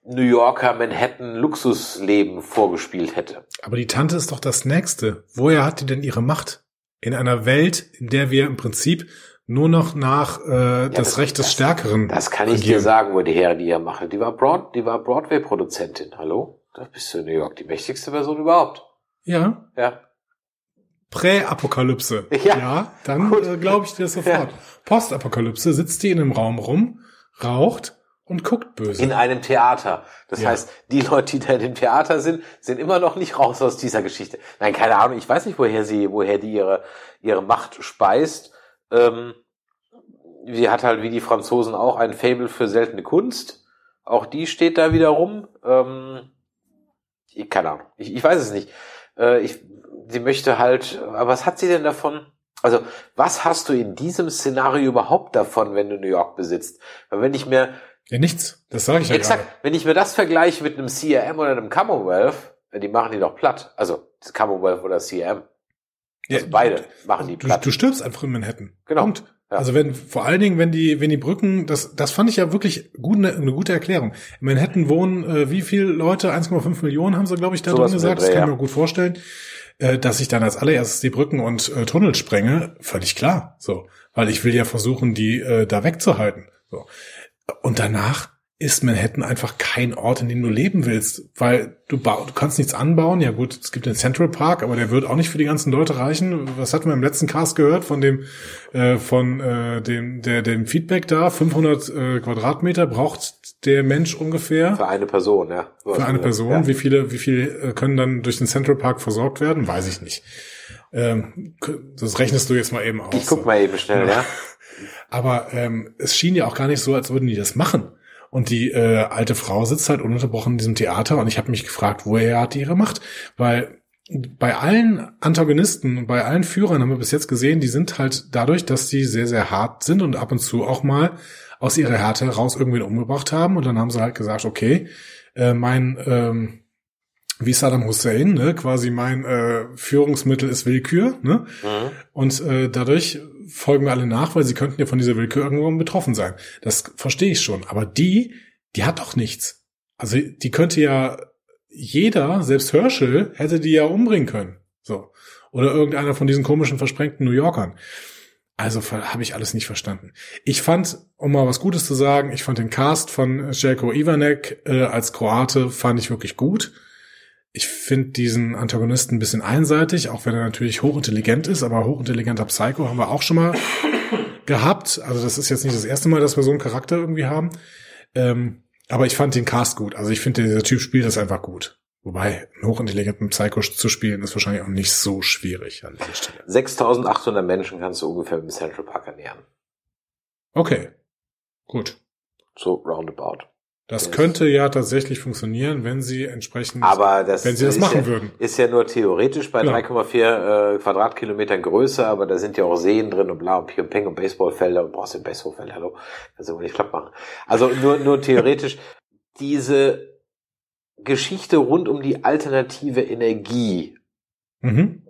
New Yorker Manhattan Luxusleben vorgespielt hätte. Aber die Tante ist doch das Nächste. Woher hat die denn ihre Macht? In einer Welt, in der wir im Prinzip nur noch nach äh, das, das- Recht des das- Stärkeren Das kann ich dir agieren. sagen, wo die Herren die ja machen. Die war Broad, die war Broadway-Produzentin. Hallo? Da bist du in New York die mächtigste Person überhaupt. Ja, Ja. Präapokalypse. Ja. dann Gut. äh, glaube ich dir das sofort. Postapokalypse sitzt die in einem Raum rum, raucht und guckt böse. In einem Theater. Das Ja. heißt, die Leute, die da in dem Theater sind, sind immer noch nicht raus aus dieser Geschichte. Nein, keine Ahnung. Ich weiß nicht, woher sie, woher die ihre, ihre Macht speist. Ähm, sie hat halt wie die Franzosen auch ein Fable für seltene Kunst. Auch die steht da wieder rum. Ähm, ich, keine Ahnung. Ich, ich weiß es nicht. Äh, ich, sie möchte halt, aber was hat sie denn davon? Also, was hast du in diesem Szenario überhaupt davon, wenn du New York besitzt? Weil wenn ich mir, ja, nichts. Das sage ich ja exakt, gerade. wenn ich mir das vergleiche mit einem CRM oder einem Commonwealth, äh, die machen die doch platt. Also, das Commonwealth oder CRM. Also beide machen die Du, platt. du stirbst einfach in Manhattan. Genau. Punkt. Ja. Also wenn, vor allen Dingen, wenn die, wenn die Brücken, das, das fand ich ja wirklich gut, eine, eine gute Erklärung. In Manhattan wohnen, äh, wie viele Leute? 1,5 Millionen haben sie, glaube ich, da Sowas drin gesagt. Das Dreh, kann ich ja. mir gut vorstellen. Äh, dass ich dann als allererstes die Brücken und äh, Tunnel sprenge, völlig klar. So. Weil ich will ja versuchen, die äh, da wegzuhalten. So. Und danach ist Manhattan einfach kein Ort, in dem du leben willst, weil du, du kannst nichts anbauen. Ja gut, es gibt den Central Park, aber der wird auch nicht für die ganzen Leute reichen. Was hatten wir im letzten Cast gehört von dem äh, von äh, dem der dem Feedback da? 500 äh, Quadratmeter braucht der Mensch ungefähr Für eine Person, ja. So für eine Person. gesagt. Wie viele wie viele äh, können dann durch den Central Park versorgt werden? Weiß ich nicht. Ähm, das rechnest du jetzt mal eben aus. Ja. Ich guck mal eben schnell, ja. Aber ähm, es schien ja auch gar nicht so, als würden die das machen. Und die äh, alte Frau sitzt halt ununterbrochen in diesem Theater und ich habe mich gefragt, woher hat die ihre Macht? Weil bei allen Antagonisten, bei allen Führern haben wir bis jetzt gesehen, die sind halt dadurch, dass die sehr, sehr hart sind und ab und zu auch mal aus ihrer Härte heraus irgendwen umgebracht haben. Und dann haben sie halt gesagt, okay, äh, mein, ähm, wie Saddam Hussein, ne, quasi mein äh, Führungsmittel ist Willkür, ne? Mhm. Und äh, dadurch folgen wir alle nach, weil sie könnten ja von dieser Willkür irgendwo betroffen sein. Das verstehe ich schon. Aber die, die hat doch nichts. Also die könnte ja jeder, selbst Herschel, hätte die ja umbringen können. So. Oder irgendeiner von diesen komischen, versprengten New Yorkern. Also habe ich alles nicht verstanden. Ich fand, um mal was Gutes zu sagen, ich fand den Cast von Jelko Ivanek äh, als Kroate fand ich wirklich gut. Ich finde diesen Antagonisten ein bisschen einseitig, auch wenn er natürlich hochintelligent ist, aber hochintelligenter Psycho haben wir auch schon mal gehabt. Also das ist jetzt nicht das erste Mal, dass wir so einen Charakter irgendwie haben. Ähm, aber ich fand den Cast gut. Also ich finde, dieser Typ spielt das einfach gut. Wobei, einen hochintelligenten Psycho zu spielen, ist wahrscheinlich auch nicht so schwierig an dieser Stelle. 6800 Menschen kannst du ungefähr im Central Park ernähren. Okay, gut. So roundabout. Das könnte ja tatsächlich funktionieren, wenn sie entsprechend, Aber das, wenn sie das machen ja, würden. ist ja nur theoretisch bei Genau. 3,4 äh, Quadratkilometern Größe, aber da sind ja auch Seen drin und bla und Pi und Peng und Baseballfelder und brauchst du ein Baseballfeld, hallo? Kannst du aber nicht platt machen. Also nur, nur theoretisch, diese Geschichte rund um die alternative Energie, Mhm.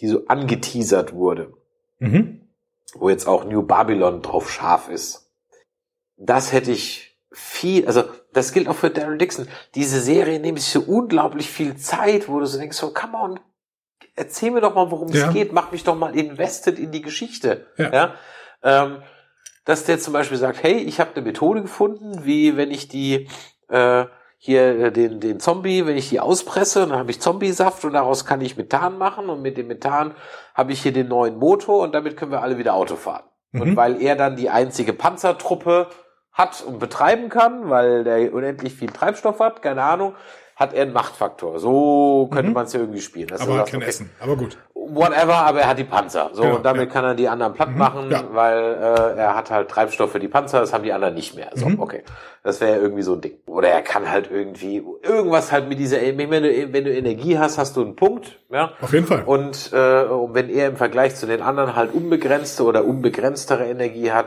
die so angeteasert wurde, Mhm. wo jetzt auch New Babylon drauf scharf ist. Das hätte ich viel, also das gilt auch für Daryl Dixon. Diese Serie nimmt sich so unglaublich viel Zeit, wo du so denkst, so, come on, erzähl mir doch mal, worum Ja. es geht, mach mich doch mal invested in die Geschichte. Ja. Ja? Ähm, dass der zum Beispiel sagt, hey, ich habe eine Methode gefunden, wie wenn ich die äh, hier äh, den, den Zombie, wenn ich die auspresse, dann habe ich Zombiesaft und daraus kann ich Methan machen und mit dem Methan habe ich hier den neuen Motor und damit können wir alle wieder Auto fahren. Mhm. Und weil er dann die einzige Panzertruppe hat und betreiben kann, weil der unendlich viel Treibstoff hat, keine Ahnung, hat er einen Machtfaktor. So könnte Mhm. man es ja irgendwie spielen. Aber sagst, kein okay, Essen. Aber gut. Whatever, aber er hat die Panzer. So, Genau, und damit ja. kann er die anderen platt Mhm, machen, ja. weil äh, er hat halt Treibstoff für die Panzer, das haben die anderen nicht mehr. So, Mhm. okay. Das wäre ja irgendwie so ein Ding. Oder er kann halt irgendwie irgendwas halt mit dieser, wenn du, wenn du Energie hast, hast du einen Punkt, ja. Auf jeden Fall. Und, äh, und wenn er im Vergleich zu den anderen halt unbegrenzte oder unbegrenztere Energie hat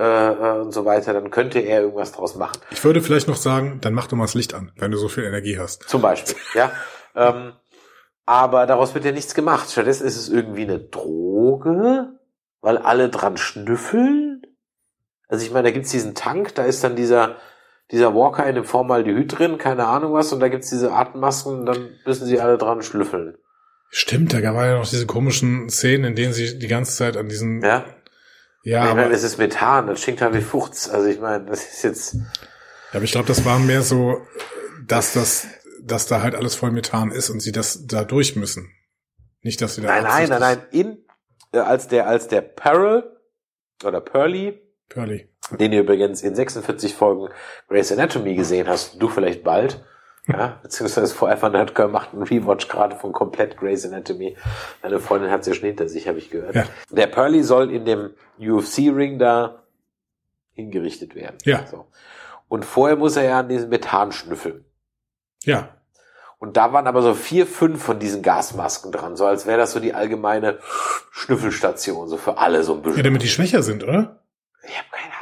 äh, äh, und so weiter, dann könnte er irgendwas draus machen. Ich würde vielleicht noch sagen, dann mach doch mal das Licht an, wenn du so viel Energie hast. Zum Beispiel, ja. Ähm, aber daraus wird ja nichts gemacht. Stattdessen ist es irgendwie eine Droge, weil alle dran schnüffeln. Also ich meine, da gibt's diesen Tank, da ist dann dieser, dieser Walker in dem Formaldehyd drin, keine Ahnung was, und da gibt's diese Atemmasken, und dann müssen sie alle dran schnüffeln. Stimmt, da gab ja noch diese komischen Szenen, in denen sie die ganze Zeit an diesen. Ja? Ja, ich aber, meine, es ist Methan, das stinkt halt wie Furz. Also ich meine, das ist jetzt, ja, aber ich glaube, das war mehr so, dass das, dass da halt alles voll Methan ist und sie das da durch müssen. Nicht, dass sie da. nein, nein, nein, nein, in, äh, als der, als der Pearl, oder Pearly, Pearly. den du übrigens in 46 Folgen Grey's Anatomy gesehen hast, du vielleicht bald. Ja, beziehungsweise Forever Nerdgirl macht einen Rewatch gerade von komplett Grey's Anatomy. Meine Freundin hat sie schon hinter sich, habe ich gehört. Ja. Der Pearly soll in dem UFC-Ring da hingerichtet werden. Ja. So. Und vorher muss er ja an diesem Methan schnüffeln. Ja. Und da waren aber so vier, fünf von diesen Gasmasken dran, so als wäre das so die allgemeine Schnüffelstation, so für alle so ein Ja, bisschen. damit die schwächer sind, oder? Ich habe keine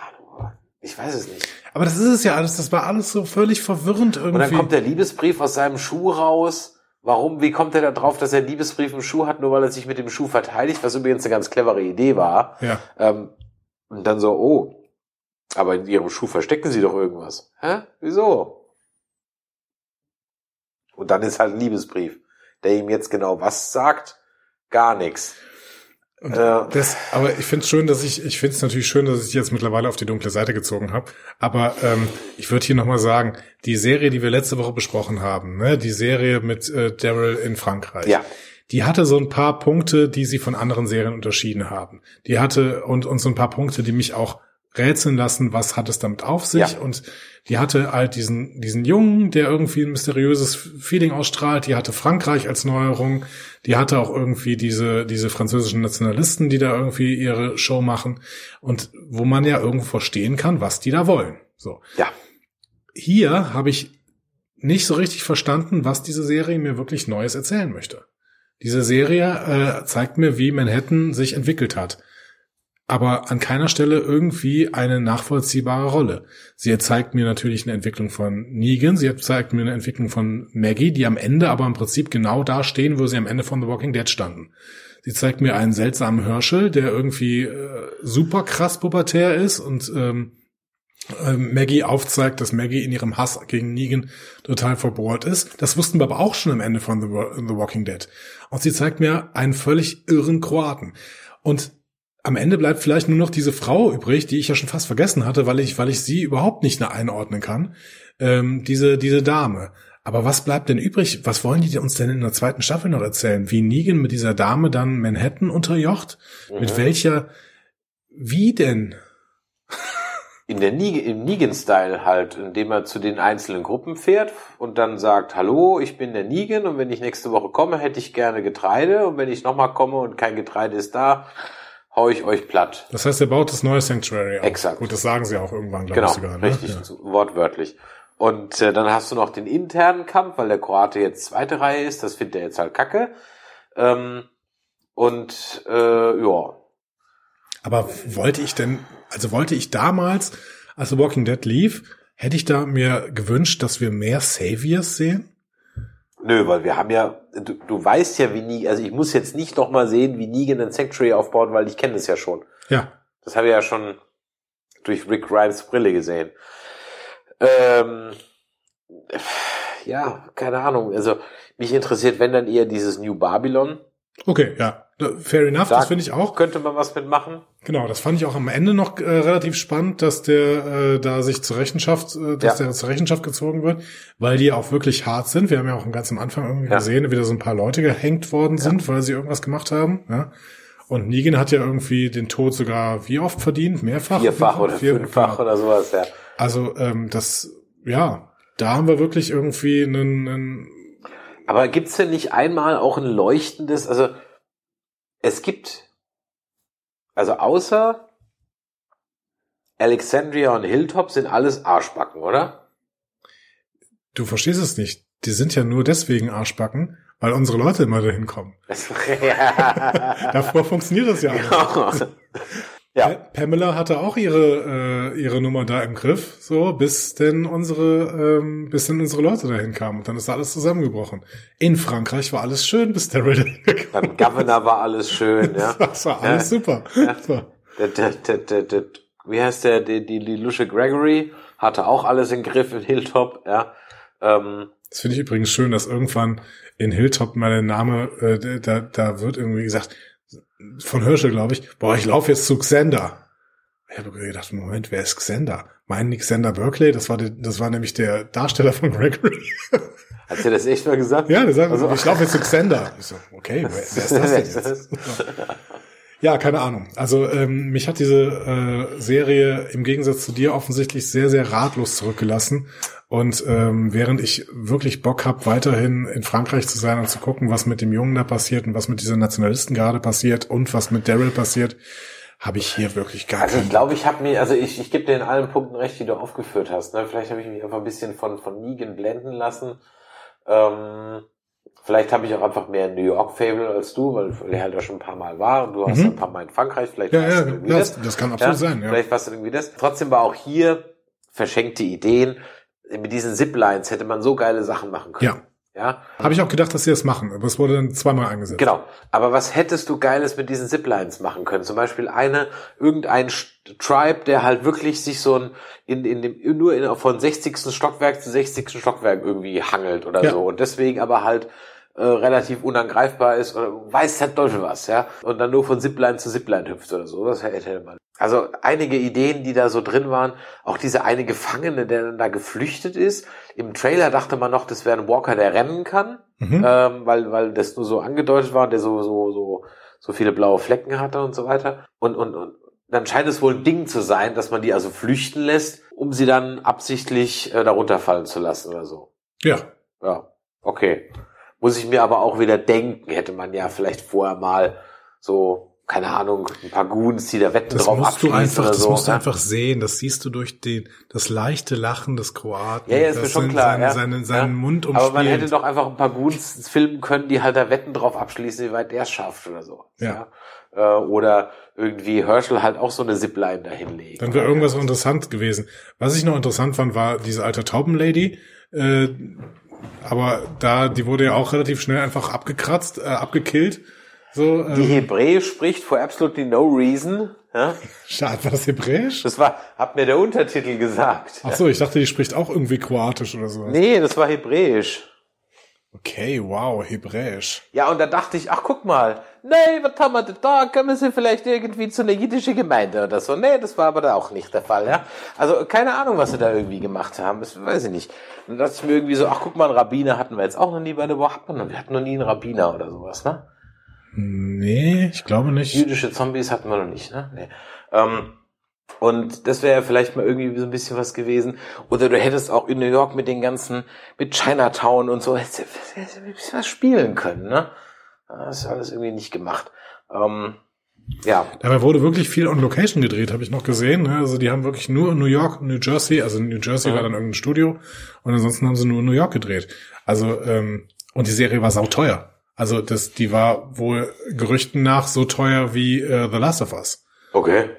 Ahnung. Ich weiß es nicht. Aber das ist es ja alles, das war alles so völlig verwirrend irgendwie. Und dann kommt der Liebesbrief aus seinem Schuh raus. Warum, wie kommt er da drauf, dass er einen Liebesbrief im Schuh hat, nur weil er sich mit dem Schuh verteidigt, was übrigens eine ganz clevere Idee war. ja. Ähm, und dann so, oh, aber in ihrem Schuh verstecken sie doch irgendwas. Hä? Wieso? Und dann ist halt ein Liebesbrief, der ihm jetzt genau was sagt, gar nichts. Und Äh, das, aber ich finde es schön, dass ich, ich finde es natürlich schön, dass ich jetzt mittlerweile auf die dunkle Seite gezogen habe. Aber ähm, ich würde hier nochmal sagen, die Serie, die wir letzte Woche besprochen haben, ne, die Serie mit äh, Daryl in Frankreich, Ja. die hatte so ein paar Punkte, die sie von anderen Serien unterschieden haben. Die hatte und, und so ein paar Punkte, die mich auch rätseln lassen, was hat es damit auf sich. Ja. Und die hatte halt diesen, diesen Jungen, der irgendwie ein mysteriöses Feeling ausstrahlt. Die hatte Frankreich als Neuerung. Die hatte auch irgendwie diese, diese französischen Nationalisten, die da irgendwie ihre Show machen. Und wo man ja irgendwo verstehen kann, was die da wollen. So. Ja. Hier habe ich nicht so richtig verstanden, was diese Serie mir wirklich Neues erzählen möchte. Diese Serie äh, zeigt mir, wie Manhattan sich entwickelt hat aber an keiner Stelle irgendwie eine nachvollziehbare Rolle. Sie zeigt mir natürlich eine Entwicklung von Negan, sie zeigt mir eine Entwicklung von Maggie, die am Ende aber im Prinzip genau da stehen, wo sie am Ende von The Walking Dead standen. Sie zeigt mir einen seltsamen Herschel, der irgendwie äh, super krass pubertär ist und ähm, äh, Maggie aufzeigt, dass Maggie in ihrem Hass gegen Negan total verbohrt ist. Das wussten wir aber auch schon am Ende von The, The Walking Dead. Und sie zeigt mir einen völlig irren Kroaten. Und am Ende bleibt vielleicht nur noch diese Frau übrig, die ich ja schon fast vergessen hatte, weil ich, weil ich sie überhaupt nicht mehr einordnen kann. Ähm, diese, diese Dame. Aber was bleibt denn übrig? Was wollen die uns denn in der zweiten Staffel noch erzählen? Wie Negan mit dieser Dame dann Manhattan unterjocht? Mit welcher, wie denn? in der Negan, im Negan-Style halt, indem er zu den einzelnen Gruppen fährt und dann sagt, hallo, ich bin der Negan und wenn ich nächste Woche komme, hätte ich gerne Getreide und wenn ich nochmal komme und kein Getreide ist da, hau ich euch platt. Das heißt, er baut das neue Sanctuary auf. Exakt. Gut, das sagen sie auch irgendwann, glaube Genau, ich sogar. Ne? richtig, Ja. wortwörtlich. Und äh, dann hast du noch den internen Kampf, weil der Kroate jetzt zweite Reihe ist, das findet er jetzt halt kacke. Ähm, und äh, ja, Aber wollte ich denn, also wollte ich damals, als The Walking Dead lief, hätte ich da mir gewünscht, dass wir mehr Saviors sehen. Nö, weil wir haben ja, du, du weißt ja, wie nie, also ich muss jetzt nicht noch mal sehen, wie Negan ein Sanctuary aufbaut, weil ich kenne das ja schon. Ja. Das habe ich ja schon durch Rick Grimes Brille gesehen. Ähm, ja, keine Ahnung. Also mich interessiert, wenn dann eher dieses New Babylon. Okay, ja. Fair enough, Da das finde ich auch. Könnte man was mitmachen. Genau, das fand ich auch am Ende noch äh, relativ spannend, dass der äh, da sich zur Rechenschaft, äh, dass Ja. der zur Rechenschaft gezogen wird, weil die auch wirklich hart sind. Wir haben ja auch ganz am Anfang irgendwie Ja. gesehen, wie da so ein paar Leute gehängt worden sind, weil sie irgendwas gemacht haben. Ja? Und Negan hat ja irgendwie den Tod sogar wie oft verdient? Mehrfach? Vierfach oder Vier- fünffach genau. oder sowas, ja. Also ähm, das, ja, da haben wir wirklich irgendwie einen, einen Aber gibt's denn nicht einmal auch ein leuchtendes, also es gibt, also außer Alexandria und Hilltop sind alles Arschbacken, oder? Du verstehst es nicht. Die sind ja nur deswegen Arschbacken, weil unsere Leute immer dahin kommen. Davor funktioniert das ja alles. ja. Pa- Pamela hatte auch ihre äh, ihre Nummer da im Griff, so bis denn unsere ähm, bis denn unsere Leute dahin kamen und dann ist alles zusammengebrochen. In Frankreich war alles schön, bis der dahin Beim Governor war alles schön, ja. Das war alles Ja. super. Ja. So. Der, der, der, der, der, wie heißt der, die, die, die Lusche Gregory hatte auch alles im Griff in Hilltop, ja. Ähm, Das finde ich übrigens schön, dass irgendwann in Hilltop mal der Name, äh, da, da wird irgendwie gesagt, von Hirschel, glaube ich, boah, ich laufe jetzt zu Xander. Ich habe gedacht, Moment, wer ist Xander? Meinen die Xander Berkeley? Das war, der, das war nämlich der Darsteller von Gregory. hat sie das echt mal gesagt? Ja, der sagt, Also- ich laufe jetzt zu Xander. Ich so, okay, wer, wer ist das denn jetzt? Ja, keine Ahnung. Also ähm, mich hat diese äh, Serie im Gegensatz zu dir offensichtlich sehr, sehr ratlos zurückgelassen. Und ähm, während ich wirklich Bock habe, weiterhin in Frankreich zu sein und zu gucken, was mit dem Jungen da passiert und was mit dieser Nationalisten gerade passiert und was mit Daryl passiert, habe ich hier wirklich gar Also ich glaube, ich habe mir, also ich, ich gebe dir in allen Punkten recht, die du aufgeführt hast. Ne? Vielleicht habe ich mich einfach ein bisschen von, von Negan blenden lassen. Ähm, vielleicht habe ich auch einfach mehr New York-Fable als du, weil der halt ja schon ein paar Mal war und du hast Mhm. ein paar Mal in Frankreich. Vielleicht Ja, warst ja, du irgendwie das, das kann absolut sein. Ja. Vielleicht war es irgendwie das. Trotzdem war auch hier verschenkte Ideen. Mit diesen Ziplines hätte man so geile Sachen machen können. Ja. Ja. Habe ich auch gedacht, dass sie das machen, aber es wurde dann zweimal eingesetzt. Genau. Aber was hättest du Geiles mit diesen Ziplines machen können? Zum Beispiel eine, irgendein Tribe, der halt wirklich sich so ein, in, in dem, nur in, von 60. Stockwerk zu 60. Stockwerk irgendwie hangelt oder Ja. so. Und deswegen aber halt äh, relativ unangreifbar ist oder weiß der Teufel was, ja. Und dann nur von Zipline zu Zipline hüpft oder so. Das hätte man. Also einige Ideen, die da so drin waren. Auch diese eine Gefangene, der dann da geflüchtet ist. Im Trailer dachte man noch, das wäre ein Walker, der rennen kann Mhm. ähm, weil, weil das nur so angedeutet war der so, so, so, so viele blaue Flecken hatte und so weiter. Und, und, und dann scheint es wohl ein Ding zu sein, dass man die also flüchten lässt, um sie dann absichtlich äh, darunter fallen zu lassen oder so. Ja. Ja, okay. Muss ich mir aber auch wieder denken, hätte man ja vielleicht vorher mal so, keine Ahnung, ein paar Goons, die da Wetten Das drauf musst du einfach, oder das so. musst du ne? einfach sehen. Das siehst du durch den, das leichte Lachen des Kroaten. Ja, ja, ist mir das schon klar. Seine, ja. seinen, seinen ja. Mund Aber man hätte umspielt. doch einfach ein paar Goons filmen können, die halt da Wetten drauf abschließen, wie weit der es schafft oder so. Ja. Äh, Oder irgendwie Herschel halt auch so eine Zipline dahin legen. Dann wäre irgendwas interessant gewesen. Was ich noch interessant fand, war diese alte Taubenlady. Äh, aber da, die wurde ja auch relativ schnell einfach abgekratzt, äh, abgekillt. So, Die ähm, Hebräisch spricht for absolutely no reason. Ja? schade, war das Hebräisch? Das war, hat mir der Untertitel gesagt. Ach so, ich dachte, die spricht auch irgendwie Kroatisch oder so. Nee, das war Hebräisch. Okay, wow, Hebräisch. Ja, und da dachte ich, ach guck mal, nee, was haben wir denn da? Können sie vielleicht irgendwie zu einer jiddische Gemeinde oder so? Nee, das war aber da auch nicht der Fall, ja. Also keine Ahnung, was sie da irgendwie gemacht haben, das weiß ich nicht. Und dann dachte ich mir irgendwie so, ach guck mal, einen Rabbiner hatten wir jetzt auch noch nie bei der Woche, wir hatten noch nie einen Rabbiner oder sowas, ne? Nee, ich glaube nicht. Jüdische Zombies hatten wir noch nicht, ne? Nee. Ähm, und das wäre ja vielleicht mal irgendwie so ein bisschen was gewesen. Oder du hättest auch in New York mit den ganzen, mit Chinatown und so, hättest du hättest ein bisschen was spielen können, ne? Das ist alles irgendwie nicht gemacht. Ähm, ja, Dabei wurde wirklich viel on Location gedreht, habe ich noch gesehen. ne? Also die haben wirklich nur in New York, New Jersey, also New Jersey Mhm. war dann irgendein Studio und ansonsten haben sie nur in New York gedreht. Also ähm, und die Serie war sauteuer. Also das, die war wohl Gerüchten nach so teuer wie äh, The Last of Us. okay.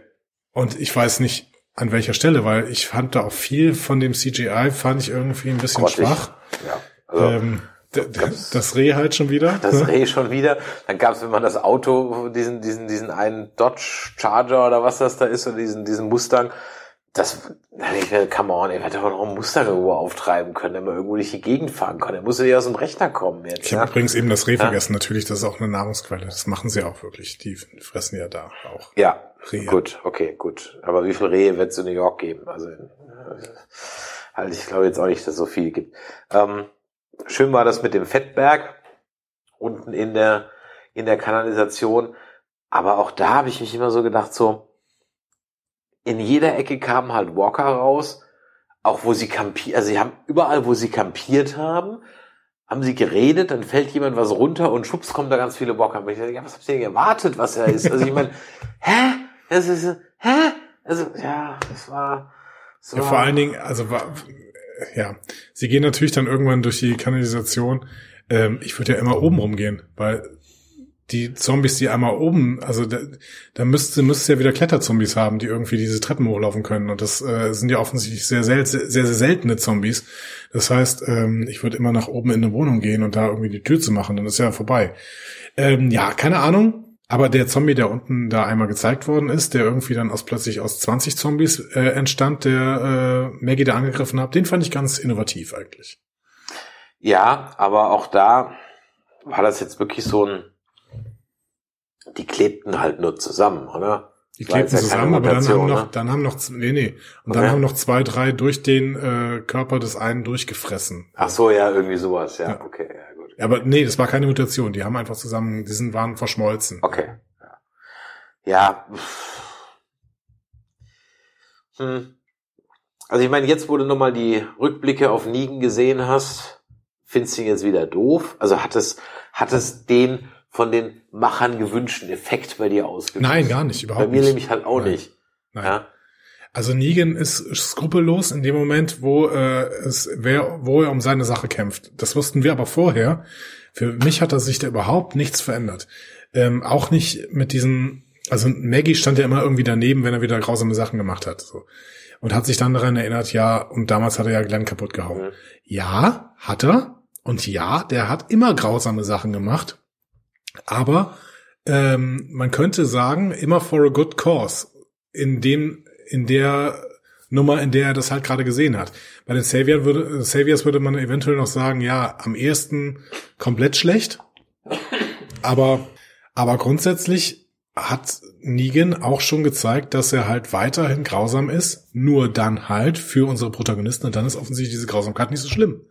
Und ich weiß nicht, an welcher Stelle, weil ich fand da auch viel von dem CGI fand ich irgendwie ein bisschen Grottig. schwach. Ja. Also, ähm, das Reh halt schon wieder. das ne? Reh schon wieder. Dann gab es, wenn man das Auto, diesen, diesen, diesen einen Dodge Charger oder was das da ist, oder diesen, diesen Mustang, das, da ich mir, come on, er hätte doch noch Mustang irgendwo auftreiben können, der mal irgendwo durch die Gegend fahren kann. Der muss ja aus dem Rechner kommen jetzt. Ich Ja? habe übrigens eben das Reh vergessen. Natürlich, das ist auch eine Nahrungsquelle. Das machen sie auch wirklich. Die fressen ja da auch. Ja, Rehe. gut, okay, gut. Aber wie viel Rehe wird es in New York geben? Also halt, ich glaube jetzt auch nicht, dass es so viel gibt. Ähm, schön war das mit dem Fettberg unten in der in der Kanalisation. Aber auch da habe ich mich immer so gedacht, so in jeder Ecke kamen halt Walker raus, auch wo sie kampiert, also sie haben überall, wo sie kampiert haben, haben sie geredet, dann fällt jemand was runter und schwupps kommen da ganz viele Walker. Ich dachte, ja, was habt ihr denn erwartet, was er ist? Also ich meine, hä? Das ist, hä? Also, ja, das war, das Ja, war vor allen Dingen, also wa- ja, sie gehen natürlich dann irgendwann durch die Kanalisation. Ähm, ich würde ja immer oben rumgehen, weil die Zombies, die einmal oben, also da, da müsste müsste ja wieder Kletterzombies haben, die irgendwie diese Treppen hochlaufen können. Und das äh, sind ja offensichtlich sehr, sel sehr, sehr seltene Zombies. Das heißt, ähm, ich würde immer nach oben in eine Wohnung gehen und da irgendwie die Tür zu machen, dann ist ja vorbei. Ähm, ja, keine Ahnung. Aber der Zombie, der unten da einmal gezeigt worden ist, der irgendwie dann aus plötzlich aus 20 Zombies äh, entstand, der äh, Maggie da angegriffen hat, den fand ich ganz innovativ eigentlich. Ja, aber auch da war das jetzt wirklich so ein, die klebten halt nur zusammen, oder? Die klebten ja zusammen, aber dann haben noch, ne? dann haben noch, nee, nee, und dann Okay. haben noch zwei, drei durch den äh, Körper des einen durchgefressen. Ach so, ja, irgendwie sowas, ja, Ja. okay, ja, gut. Aber nee, das war keine Mutation, die haben einfach zusammen, die sind, waren verschmolzen. Okay. Ja. ja. Hm. Also ich meine, jetzt, wo du nochmal die Rückblicke auf Nigen gesehen hast, findest du ihn jetzt wieder doof? Also hat es, hat es den von den Machern gewünschten Effekt bei dir ausgelöst? Nein, gar nicht, überhaupt Bei mir nicht. nämlich halt auch Nein. nicht. Nein. Ja? Also Negan ist skrupellos in dem Moment, wo äh, es wer, wo er um seine Sache kämpft. Das wussten wir aber vorher. Für mich hat da sich da überhaupt nichts verändert. Ähm, auch nicht mit diesen, also Maggie stand ja immer irgendwie daneben, wenn er wieder grausame Sachen gemacht hat. So. Und hat sich dann daran erinnert, ja, und damals hat er ja Glenn kaputt gehauen. Mhm. Ja, hat er. Und ja, der hat immer grausame Sachen gemacht. Aber ähm, man könnte sagen, immer for a good cause. In dem, in der Nummer, in der er das halt gerade gesehen hat. Bei den Savior würde, Saviors würde man eventuell noch sagen, ja, am ehesten komplett schlecht. Aber, aber grundsätzlich hat Negan auch schon gezeigt, dass er halt weiterhin grausam ist, nur dann halt für unsere Protagonisten und dann ist offensichtlich diese Grausamkeit nicht so schlimm.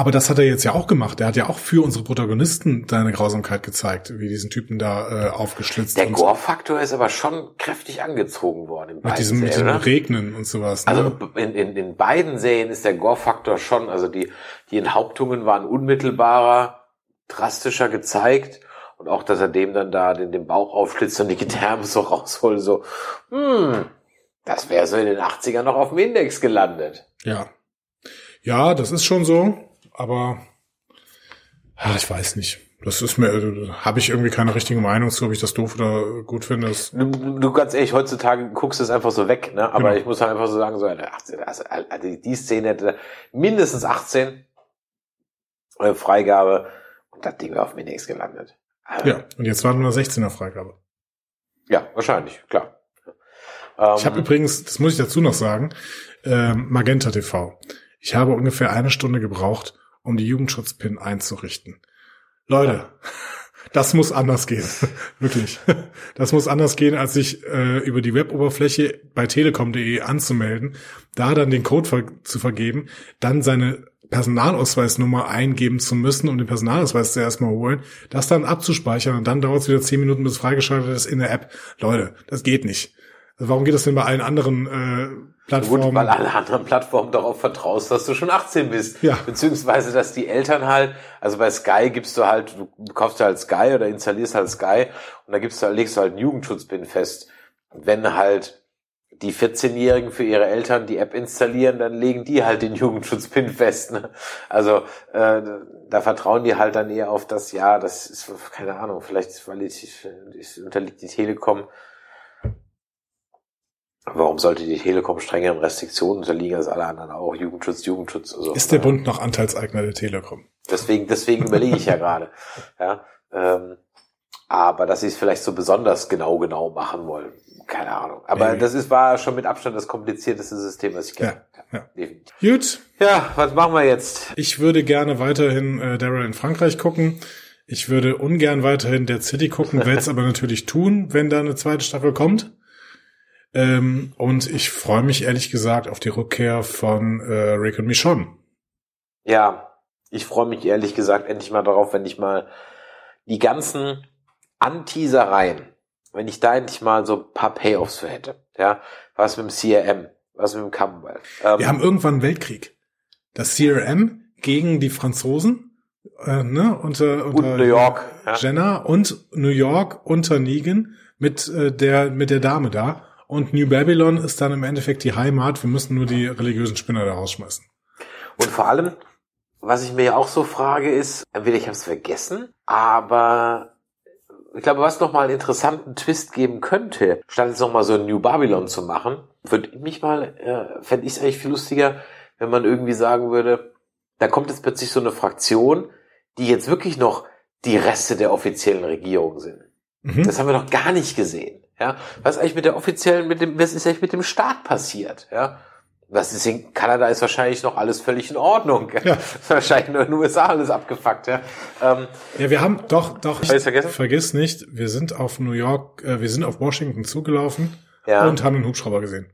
Aber das hat er jetzt ja auch gemacht. Er hat ja auch für unsere Protagonisten seine Grausamkeit gezeigt, wie diesen Typen da äh, aufgeschlitzt Der Gore-Faktor ist aber schon kräftig angezogen worden. In mit diesem, mit Serien, dem oder? Regnen und sowas. Ne? Also in, in, in beiden Serien ist der Gore-Faktor schon, also die, die Enthauptungen waren unmittelbarer, drastischer gezeigt. Und auch, dass er dem dann da den, den Bauch aufschlitzt und die Gedärme so rausholt, so, hm, das wäre so in den 80ern noch auf dem Index gelandet. Ja. Ja, das ist schon so, aber ach, ich weiß nicht. Das ist mir, äh, habe ich irgendwie keine richtige Meinung zu, ob ich das doof oder gut finde. Du, du ganz ehrlich, heutzutage guckst du es einfach so weg, ne? Aber Genau. ich muss halt einfach so sagen, so, Alter, 18, also, also die Szene hätte mindestens 18 äh, Freigabe und das Ding wäre auf dem Index gelandet. Also, ja, und jetzt warten wir 16er Freigabe. Ja, wahrscheinlich, klar. Ähm, Ich habe übrigens, das muss ich dazu noch sagen, ähm, Magenta TV. Ich habe ungefähr eine Stunde gebraucht, um die Jugendschutzpin einzurichten. Leute, das muss anders gehen. Wirklich. Das muss anders gehen, als sich äh, über die Weboberfläche bei telekom.de anzumelden, da dann den Code ver zu vergeben, dann seine Personalausweisnummer eingeben zu müssen, um den Personalausweis zuerst mal holen, das dann abzuspeichern und dann dauert es wieder zehn Minuten, bis es freigeschaltet ist in der App. Leute, das geht nicht. Also warum geht das denn bei allen anderen äh, Plattformen? Gut, weil alle anderen Plattformen darauf vertraust, dass du schon 18 bist. Ja. Beziehungsweise, dass die Eltern halt, also bei Sky gibst du halt, du kaufst halt Sky oder installierst halt Sky und da gibst du, legst du halt einen Jugendschutzpin fest. Und wenn halt die 14-Jährigen für ihre Eltern die App installieren, dann legen die halt den Jugendschutzpin fest. Ne? Also äh, da vertrauen die halt dann eher auf das, ja, das ist, keine Ahnung, vielleicht, weil ich, ich unterliegt die Telekom Warum sollte die Telekom strengeren Restriktionen unterliegen als alle anderen auch? Jugendschutz, Jugendschutz. Also, Ist der Bund noch Anteilseigner der Telekom? Deswegen, deswegen überlege ich ja gerade. Ja, ähm, aber dass sie es vielleicht so besonders genau, genau machen wollen. Keine Ahnung. Aber Nee. das ist, war schon mit Abstand das komplizierteste System, was ich kenne. Ja, ja. Definitiv. Gut, Ja, was machen wir jetzt? ich würde gerne weiterhin äh, Daryl in Frankreich gucken. Ich würde ungern weiterhin Dead City gucken, werde es aber natürlich tun, wenn da eine zweite Staffel kommt. Ähm, und ich freue mich ehrlich gesagt auf die Rückkehr von äh, Rick und Michonne. Ja, ich freue mich ehrlich gesagt endlich mal darauf, wenn ich mal die ganzen Anteasereien, wenn ich da endlich mal so ein paar Payoffs für hätte. Ja, was mit dem CRM, was mit dem Commonwealth. Ähm, Wir haben irgendwann einen Weltkrieg. Das CRM gegen die Franzosen, äh, ne, unter, unter und New York. Ja. Jenna und New York unter Negan mit äh, der mit der Dame da und New Babylon ist dann im Endeffekt die Heimat. Wir müssen nur die religiösen Spinner da rausschmeißen. Und vor allem, was ich mir ja auch so frage, ist, entweder ich habe es vergessen, aber ich glaube, was noch mal einen interessanten Twist geben könnte, statt jetzt noch mal so ein New Babylon zu machen, würde mich mal, äh, fände ich es eigentlich viel lustiger, wenn man irgendwie sagen würde, da kommt jetzt plötzlich so eine Fraktion, die jetzt wirklich noch die Reste der offiziellen Regierung sind. Mhm. Das haben wir noch gar nicht gesehen. Ja, was ist eigentlich mit der offiziellen, mit dem, was ist eigentlich mit dem Staat passiert? Ja, was ist in Kanada ist wahrscheinlich noch alles völlig in Ordnung. Ja. wahrscheinlich nur in den USA alles abgefuckt. Ja, ähm, Ja, wir haben doch doch. Ich's vergessen? Vergiss nicht, wir sind auf New York, äh, wir sind auf Washington zugelaufen ja, und haben einen Hubschrauber gesehen.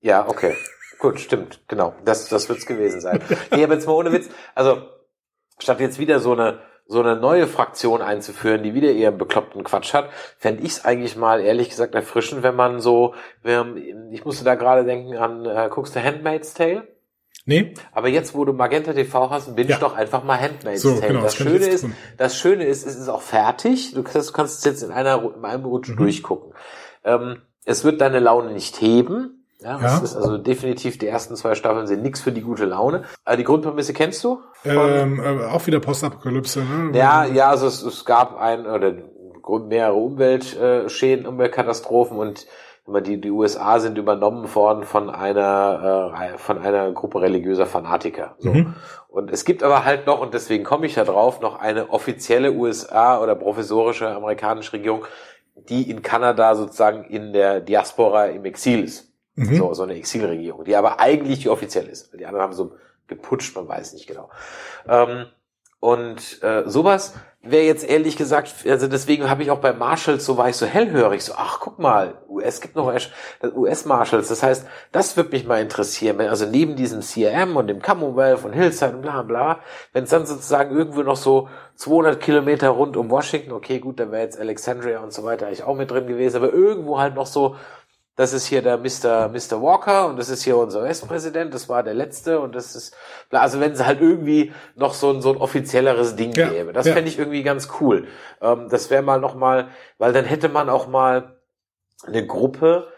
ja, okay, gut, stimmt, genau, das das wird's gewesen sein. nee, aber jetzt mal ohne Witz, also statt jetzt wieder so eine so eine neue Fraktion einzuführen, die wieder ihren bekloppten Quatsch hat, fände ich es eigentlich mal ehrlich gesagt erfrischend, wenn man so, wenn, ich musste da gerade denken an, äh, guckst du Handmaid's Tale? Nee, Aber jetzt, wo du Magenta TV hast, bin Ja. ich doch einfach mal Handmaid's So, Tale. genau, das das Schöne ist, tun. das Schöne ist, es ist auch fertig. Du kannst, du kannst es jetzt in einer, in einem Rutsch Mhm. durchgucken. Ähm, es wird deine Laune nicht heben. Ja, Ja. Das ist also definitiv, die ersten zwei Staffeln sind nix für die gute Laune. Äh, die Grundprämisse kennst du? Ähm, äh, auch wieder Postapokalypse. Ne? ja, ja, also es, es gab ein oder mehrere Umweltschäden, Umweltkatastrophen und die, die USA sind übernommen worden von einer äh, von einer Gruppe religiöser Fanatiker. So. Mhm. Und es gibt aber halt noch, und deswegen komme ich da drauf, noch eine offizielle USA oder professorische amerikanische Regierung, die in Kanada sozusagen in der Diaspora im Exil ist. Mhm. So, so eine Exilregierung, die aber eigentlich die offiziell ist. Die anderen haben so geputscht, man weiß nicht genau. Ähm, und äh, sowas wäre jetzt ehrlich gesagt, also deswegen habe ich auch bei Marshalls, so war ich so hellhörig, so, ach guck mal, US gibt noch US-Marshals, das heißt, das würde mich mal interessieren, wenn, also neben diesem CRM und dem Commonwealth und Hillside und bla bla, wenn es dann sozusagen irgendwo noch so 200 Kilometer rund um Washington, okay gut, da wäre jetzt Alexandria und so weiter eigentlich auch mit drin gewesen, aber irgendwo halt noch so das ist hier der Mr. Mr. Walker und das ist hier unser US-Präsident, das war der letzte und das ist, also wenn es halt irgendwie noch so ein, so ein offizielleres Ding Ja, gäbe, das ja. fände ich irgendwie ganz cool. Ähm, das wäre mal noch mal, weil dann hätte man auch mal eine Gruppe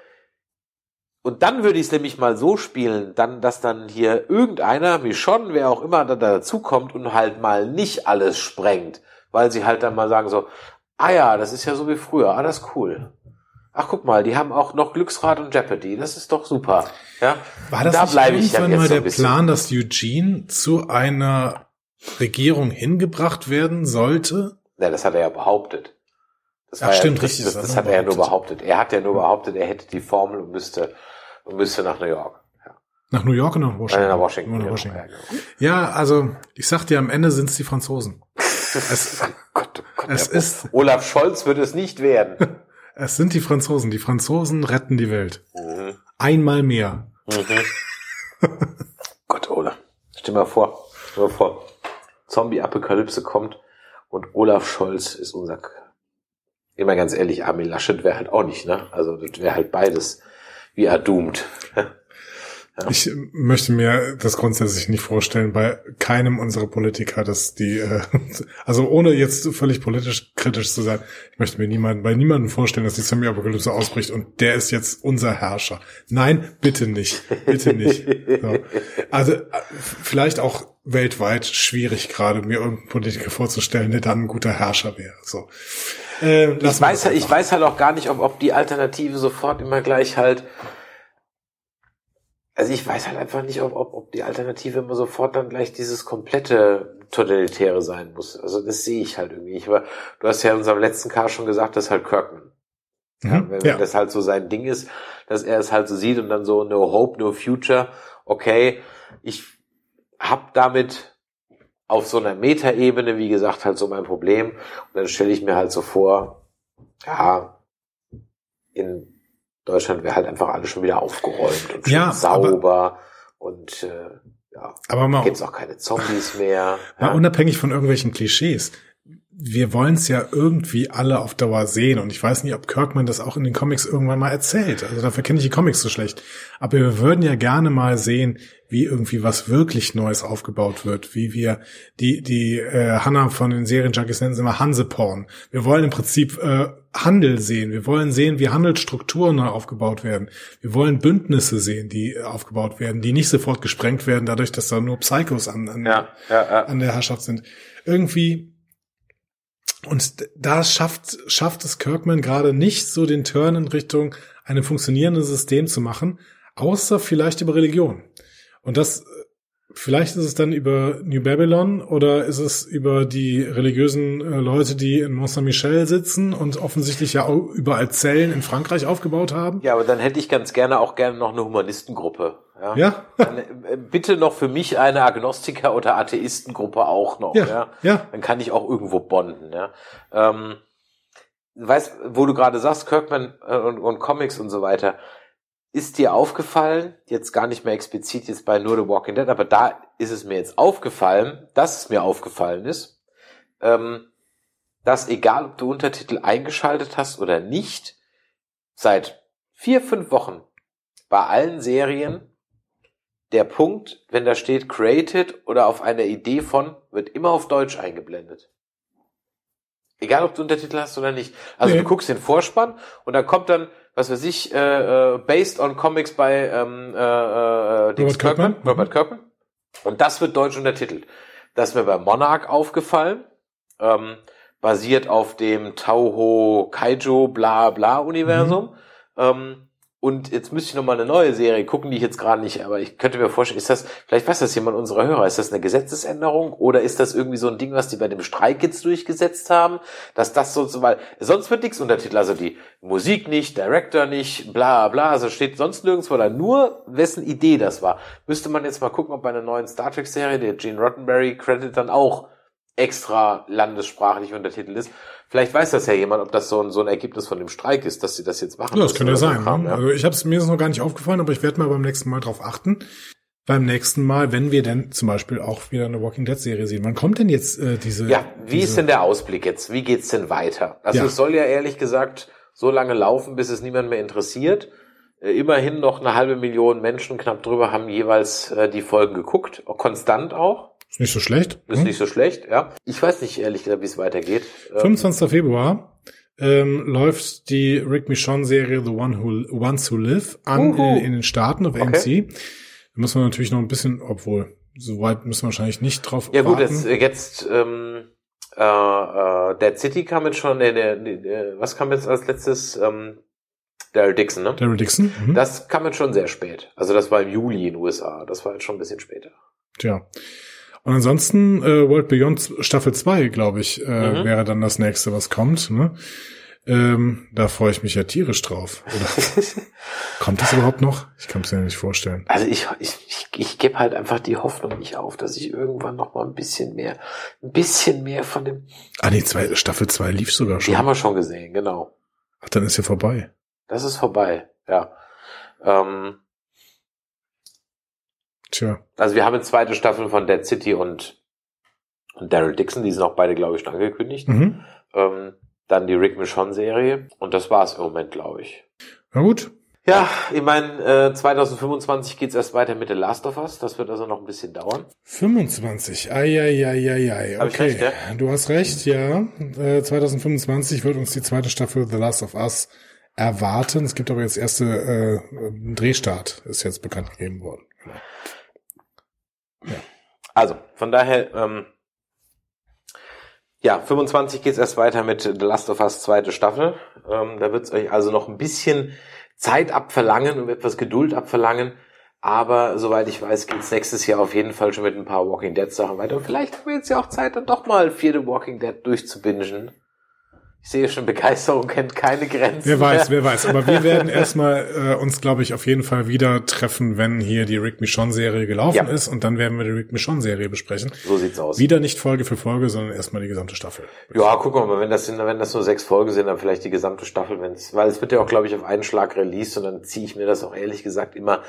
und dann würde ich es nämlich mal so spielen, dann, dass dann hier irgendeiner, wie schon, wer auch immer da dazukommt und halt mal nicht alles sprengt, weil sie halt dann mal sagen so, ah ja, das ist ja so wie früher, ah, das ist cool. Ach, guck mal, die haben auch noch Glücksrad und Jeopardy. Das ist doch super. Ja, War das da nicht bleibe ich dann jetzt mal so der. Plan, dass Eugene zu einer Regierung hingebracht werden sollte? Ja, das hat er ja behauptet. Das Ach, stimmt, ja, richtig, Das, das das, hat er ja nur behauptet. Er hat ja nur behauptet, er hätte die Formel und müsste, und müsste nach New York. Ja. Nach New York und nach Washington? Äh, nach Washington. Nach ja, Washington. Ja, genau. Ja, also ich sag dir, am Ende sind es die Franzosen. Es, Oh Gott, oh Gott, es ist, Olaf Scholz wird es nicht werden. es sind die Franzosen. Die Franzosen retten die Welt. mhm. Einmal mehr. Mhm. Gott, Olaf. Stell mal vor, stell mal vor. Zombie-Apokalypse kommt und Olaf Scholz ist unser, K- immer ganz ehrlich, Armin Laschet wäre halt auch nicht, ne? Also, das wäre halt beides wie erdoomed. Ich möchte mir das grundsätzlich nicht vorstellen bei keinem unserer Politiker, dass die, äh, also ohne jetzt völlig politisch kritisch zu sein, ich möchte mir niemanden, bei niemandem vorstellen, dass die Zombie-Apokalypse ausbricht und der ist jetzt unser Herrscher. Nein, bitte nicht, bitte nicht. So. Also äh, vielleicht auch weltweit schwierig gerade, mir irgendeinen Politiker vorzustellen, der dann ein guter Herrscher wäre. So. Äh, Ich weiß, halt, ich weiß halt auch gar nicht, ob, ob die Alternative sofort immer gleich halt also ich weiß halt einfach nicht, ob, ob, ob die Alternative immer sofort dann gleich dieses komplette Totalitäre sein muss. Also das sehe ich halt irgendwie nicht. Aber du hast ja in unserem letzten Cast schon gesagt, dass halt Kirkman. Ja, Mhm. wenn, Ja. wenn das halt so sein Ding ist, dass er es halt so sieht und dann so no hope, no future. Okay, ich hab damit auf so einer Metaebene, wie gesagt, halt so mein Problem. Und dann stelle ich mir halt so vor, ja, in Deutschland wäre halt einfach alles schon wieder aufgeräumt und Ja, sauber und äh, ja, Aber mal, gibt's auch keine Zombies mehr. mal unabhängig von irgendwelchen Klischees. Wir wollen es ja irgendwie alle auf Dauer sehen und ich weiß nicht, ob Kirkman das auch in den Comics irgendwann mal erzählt. Also dafür kenne ich die Comics so schlecht. Aber wir würden ja gerne mal sehen, wie irgendwie was wirklich Neues aufgebaut wird, wie wir die die äh, Hanna von den Serienjunkies nennen sie immer Hanseporn. Wir wollen im Prinzip äh, Handel sehen. Wir wollen sehen, wie Handelsstrukturen neu aufgebaut werden. Wir wollen Bündnisse sehen, die äh, aufgebaut werden, die nicht sofort gesprengt werden, dadurch, dass da nur Psychos an, an Ja, ja, ja. an der Herrschaft sind. Irgendwie und da schafft schafft es Kirkman gerade nicht so den Turn in Richtung einem funktionierenden System zu machen, außer vielleicht über Religion. Und das vielleicht ist es dann über New Babylon oder ist es über die religiösen äh, Leute, die in Mont Saint-Michel sitzen und offensichtlich ja auch überall Zellen in Frankreich aufgebaut haben. Ja, aber dann hätte ich ganz gerne auch gerne noch eine Humanistengruppe. Ja. Ja, äh, bitte noch für mich eine Agnostiker- oder Atheistengruppe auch noch. ja, Ja. ja. Dann kann ich auch irgendwo bonden. Ja. Ähm, weißt, wo du gerade sagst, Kirkman äh, und, und Comics und so weiter. Ist dir aufgefallen, jetzt gar nicht mehr explizit jetzt bei nur The Walking Dead, aber da ist es mir jetzt aufgefallen, dass es mir aufgefallen ist, ähm, dass egal ob du Untertitel eingeschaltet hast oder nicht, seit vier, fünf Wochen bei allen Serien der Punkt, wenn da steht created oder auf einer Idee von, wird immer auf Deutsch eingeblendet. Egal, ob du Untertitel hast oder nicht. Also Nee. du guckst den Vorspann und da kommt dann, was weiß ich, äh, äh, based on Comics bei ähm, äh, äh, Robert Kirkman. Robert Kirkman. Und das wird deutsch untertitelt. Das ist mir bei Monarch aufgefallen. Ähm, basiert auf dem Tauho Kaijo bla bla Universum. Ähm, und jetzt müsste ich noch mal eine neue Serie gucken, die ich jetzt gerade nicht, aber ich könnte mir vorstellen, ist das, vielleicht weiß das jemand unserer Hörer, ist das eine Gesetzesänderung oder ist das irgendwie so ein Ding, was die bei dem Streik jetzt durchgesetzt haben, dass das so weil sonst wird nichts Untertitel, also die Musik nicht, Director nicht, bla bla, also steht sonst nirgendwo da, nur wessen Idee das war. Müsste man jetzt mal gucken, ob bei einer neuen Star Trek Serie der Gene Roddenberry Credit dann auch extra landessprachlich untertitelt ist. Vielleicht weiß das ja jemand, ob das so ein, so ein Ergebnis von dem Streik ist, dass sie das jetzt machen. Ja, das könnte ja sein. Kram, ne? ja. Also ich habe es mir ist noch gar nicht aufgefallen, aber ich werde mal beim nächsten Mal drauf achten. Beim nächsten Mal, wenn wir denn zum Beispiel auch wieder eine Walking Dead Serie sehen. Wann kommt denn jetzt äh, diese? Ja, wie diese, ist denn der Ausblick jetzt? Wie geht's denn weiter? Also Ja. es soll ja ehrlich gesagt so lange laufen, bis es niemand mehr interessiert. Äh, Immerhin noch eine halbe Million Menschen knapp drüber haben jeweils äh, die Folgen geguckt, konstant auch. Ist nicht so schlecht. Ist hm? nicht so schlecht, ja. Ich weiß nicht ehrlich gesagt, wie es weitergeht. Ähm, 25. Februar ähm, läuft die Rick Michonne Serie The One Who Ones Who Live an in, in den Staaten auf Okay. AMC. Da muss man natürlich noch ein bisschen, obwohl so weit müssen wir wahrscheinlich nicht drauf Ja gut, warten. jetzt, jetzt ähm, äh, äh, Dead City kam jetzt schon, äh, der, was kam jetzt als letztes? Ähm, Daryl Dixon, ne? Daryl Dixon. Mhm. Das kam jetzt schon sehr spät. Also das war im Juli in den USA. Das war jetzt schon ein bisschen später. Tja. Und ansonsten äh, World Beyond Staffel 2, glaube ich, äh, Mhm. wäre dann das nächste, was kommt. Ne? Ähm, da freue ich mich ja tierisch drauf. Kommt das überhaupt noch? Ich kann es mir nicht vorstellen. Also ich, ich, ich, ich gebe halt einfach die Hoffnung nicht auf, dass ich irgendwann noch mal ein bisschen mehr, ein bisschen mehr von dem. Ah nee, zwei, Staffel 2 lief sogar schon. Die haben wir schon gesehen, genau. Ach, dann ist ja vorbei. Das ist vorbei, ja. Ähm, Tja. also wir haben eine zweite Staffel von Dead City und, und Daryl Dixon, die sind auch beide, glaube ich, schon angekündigt. Mhm. Ähm, dann die Rick Michonne Serie und das war's im Moment, glaube ich. Na gut. Ja, ich meine, äh, 2025 geht's erst weiter mit The Last of Us. Das wird also noch ein bisschen dauern. 25. Eieieiei. Okay. recht, ja? Du hast recht, ja. Äh, 2025 wird uns die zweite Staffel The Last of Us erwarten. Es gibt aber jetzt erste äh, Drehstart, ist jetzt bekannt gegeben worden. Also, von daher, ähm, ja, 25 geht's erst weiter mit The Last of Us zweite Staffel. Ähm, da wird's euch also noch ein bisschen Zeit abverlangen und etwas Geduld abverlangen. Aber soweit ich weiß, geht's nächstes Jahr auf jeden Fall schon mit ein paar Walking Dead Sachen weiter. Und vielleicht haben wir jetzt ja auch Zeit, dann doch mal vierte Walking Dead durchzubingen. Ich sehe schon, Begeisterung kennt keine Grenzen. Wer weiß, wer weiß. Aber wir werden erstmal äh, uns, glaube ich, auf jeden Fall wieder treffen, wenn hier die Rick Michon Serie gelaufen Ja. ist. Und dann werden wir die Rick Michon Serie besprechen. So sieht's aus. Wieder nicht Folge für Folge, sondern erstmal die gesamte Staffel. Ja, gucken wir mal, wenn das sind, wenn das nur sechs Folgen sind, dann vielleicht die gesamte Staffel, wenn's, weil es wird ja auch, glaube ich, auf einen Schlag released und dann ziehe ich mir das auch ehrlich gesagt immer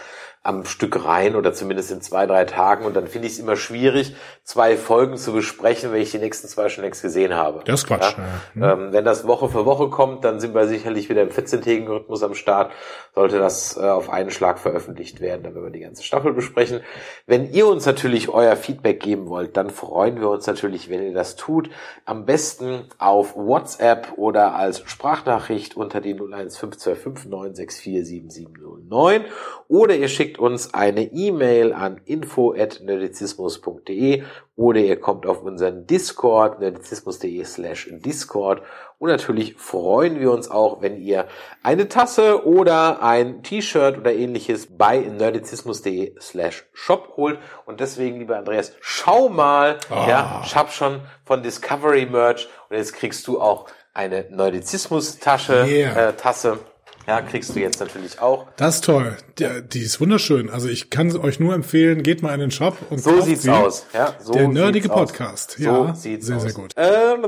am Stück rein oder zumindest in zwei, drei Tagen und dann finde ich es immer schwierig, zwei Folgen zu besprechen, wenn ich die nächsten zwei schon längst gesehen habe. Das ist Quatsch. Ja? Ähm, wenn das Woche für Woche kommt, dann sind wir sicherlich wieder im 14-tägigen Rhythmus am Start. Sollte das äh, auf einen Schlag veröffentlicht werden, dann werden wir die ganze Staffel besprechen. Wenn ihr uns natürlich euer Feedback geben wollt, dann freuen wir uns natürlich, wenn ihr das tut. Am besten auf WhatsApp oder als Sprachnachricht unter die 01525 964 7709 oder ihr schickt uns eine E-Mail an info@nerdizismus.de oder ihr kommt auf unseren Discord nerdizismus.de slash Discord. Und natürlich freuen wir uns auch, wenn ihr eine Tasse oder ein T-Shirt oder ähnliches bei nerdizismus.de slash shop holt. Und deswegen, lieber Andreas, schau mal, ja, ich hab schon von Discovery Merch und jetzt kriegst du auch eine Nerdizismus-Tasche, Yeah. äh, Tasse, ja, kriegst du jetzt natürlich auch. Das ist toll. Die, die ist wunderschön. Also ich kann euch nur empfehlen, geht mal in den Shop und So kauft sieht's sie. aus. Ja, so Der nerdige sieht's aus. Podcast. So Ja, sieht's sehr, aus. sehr gut. Ähm,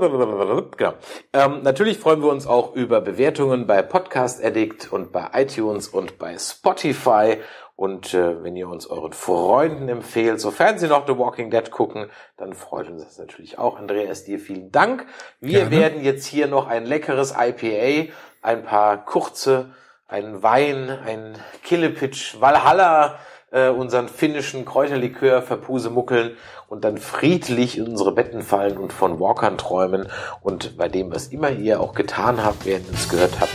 genau. Ähm, natürlich freuen wir uns auch über Bewertungen bei Podcast Addict und bei iTunes und bei Spotify. Und äh, wenn ihr uns euren Freunden empfehlt, sofern sie noch The Walking Dead gucken, dann freut uns das natürlich auch. Andreas, dir vielen Dank. Wir Gerne. werden jetzt hier noch ein leckeres IPA, ein paar kurze, einen Wein, ein Killepitch, Valhalla, äh, unseren finnischen Kräuterlikör verpusemuckeln und dann friedlich in unsere Betten fallen und von Walkern träumen. Und bei dem, was immer ihr auch getan habt, während ihr es gehört habt,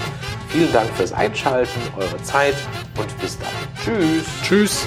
vielen Dank fürs Einschalten, eure Zeit und bis dann. Tschüss. Tschüss.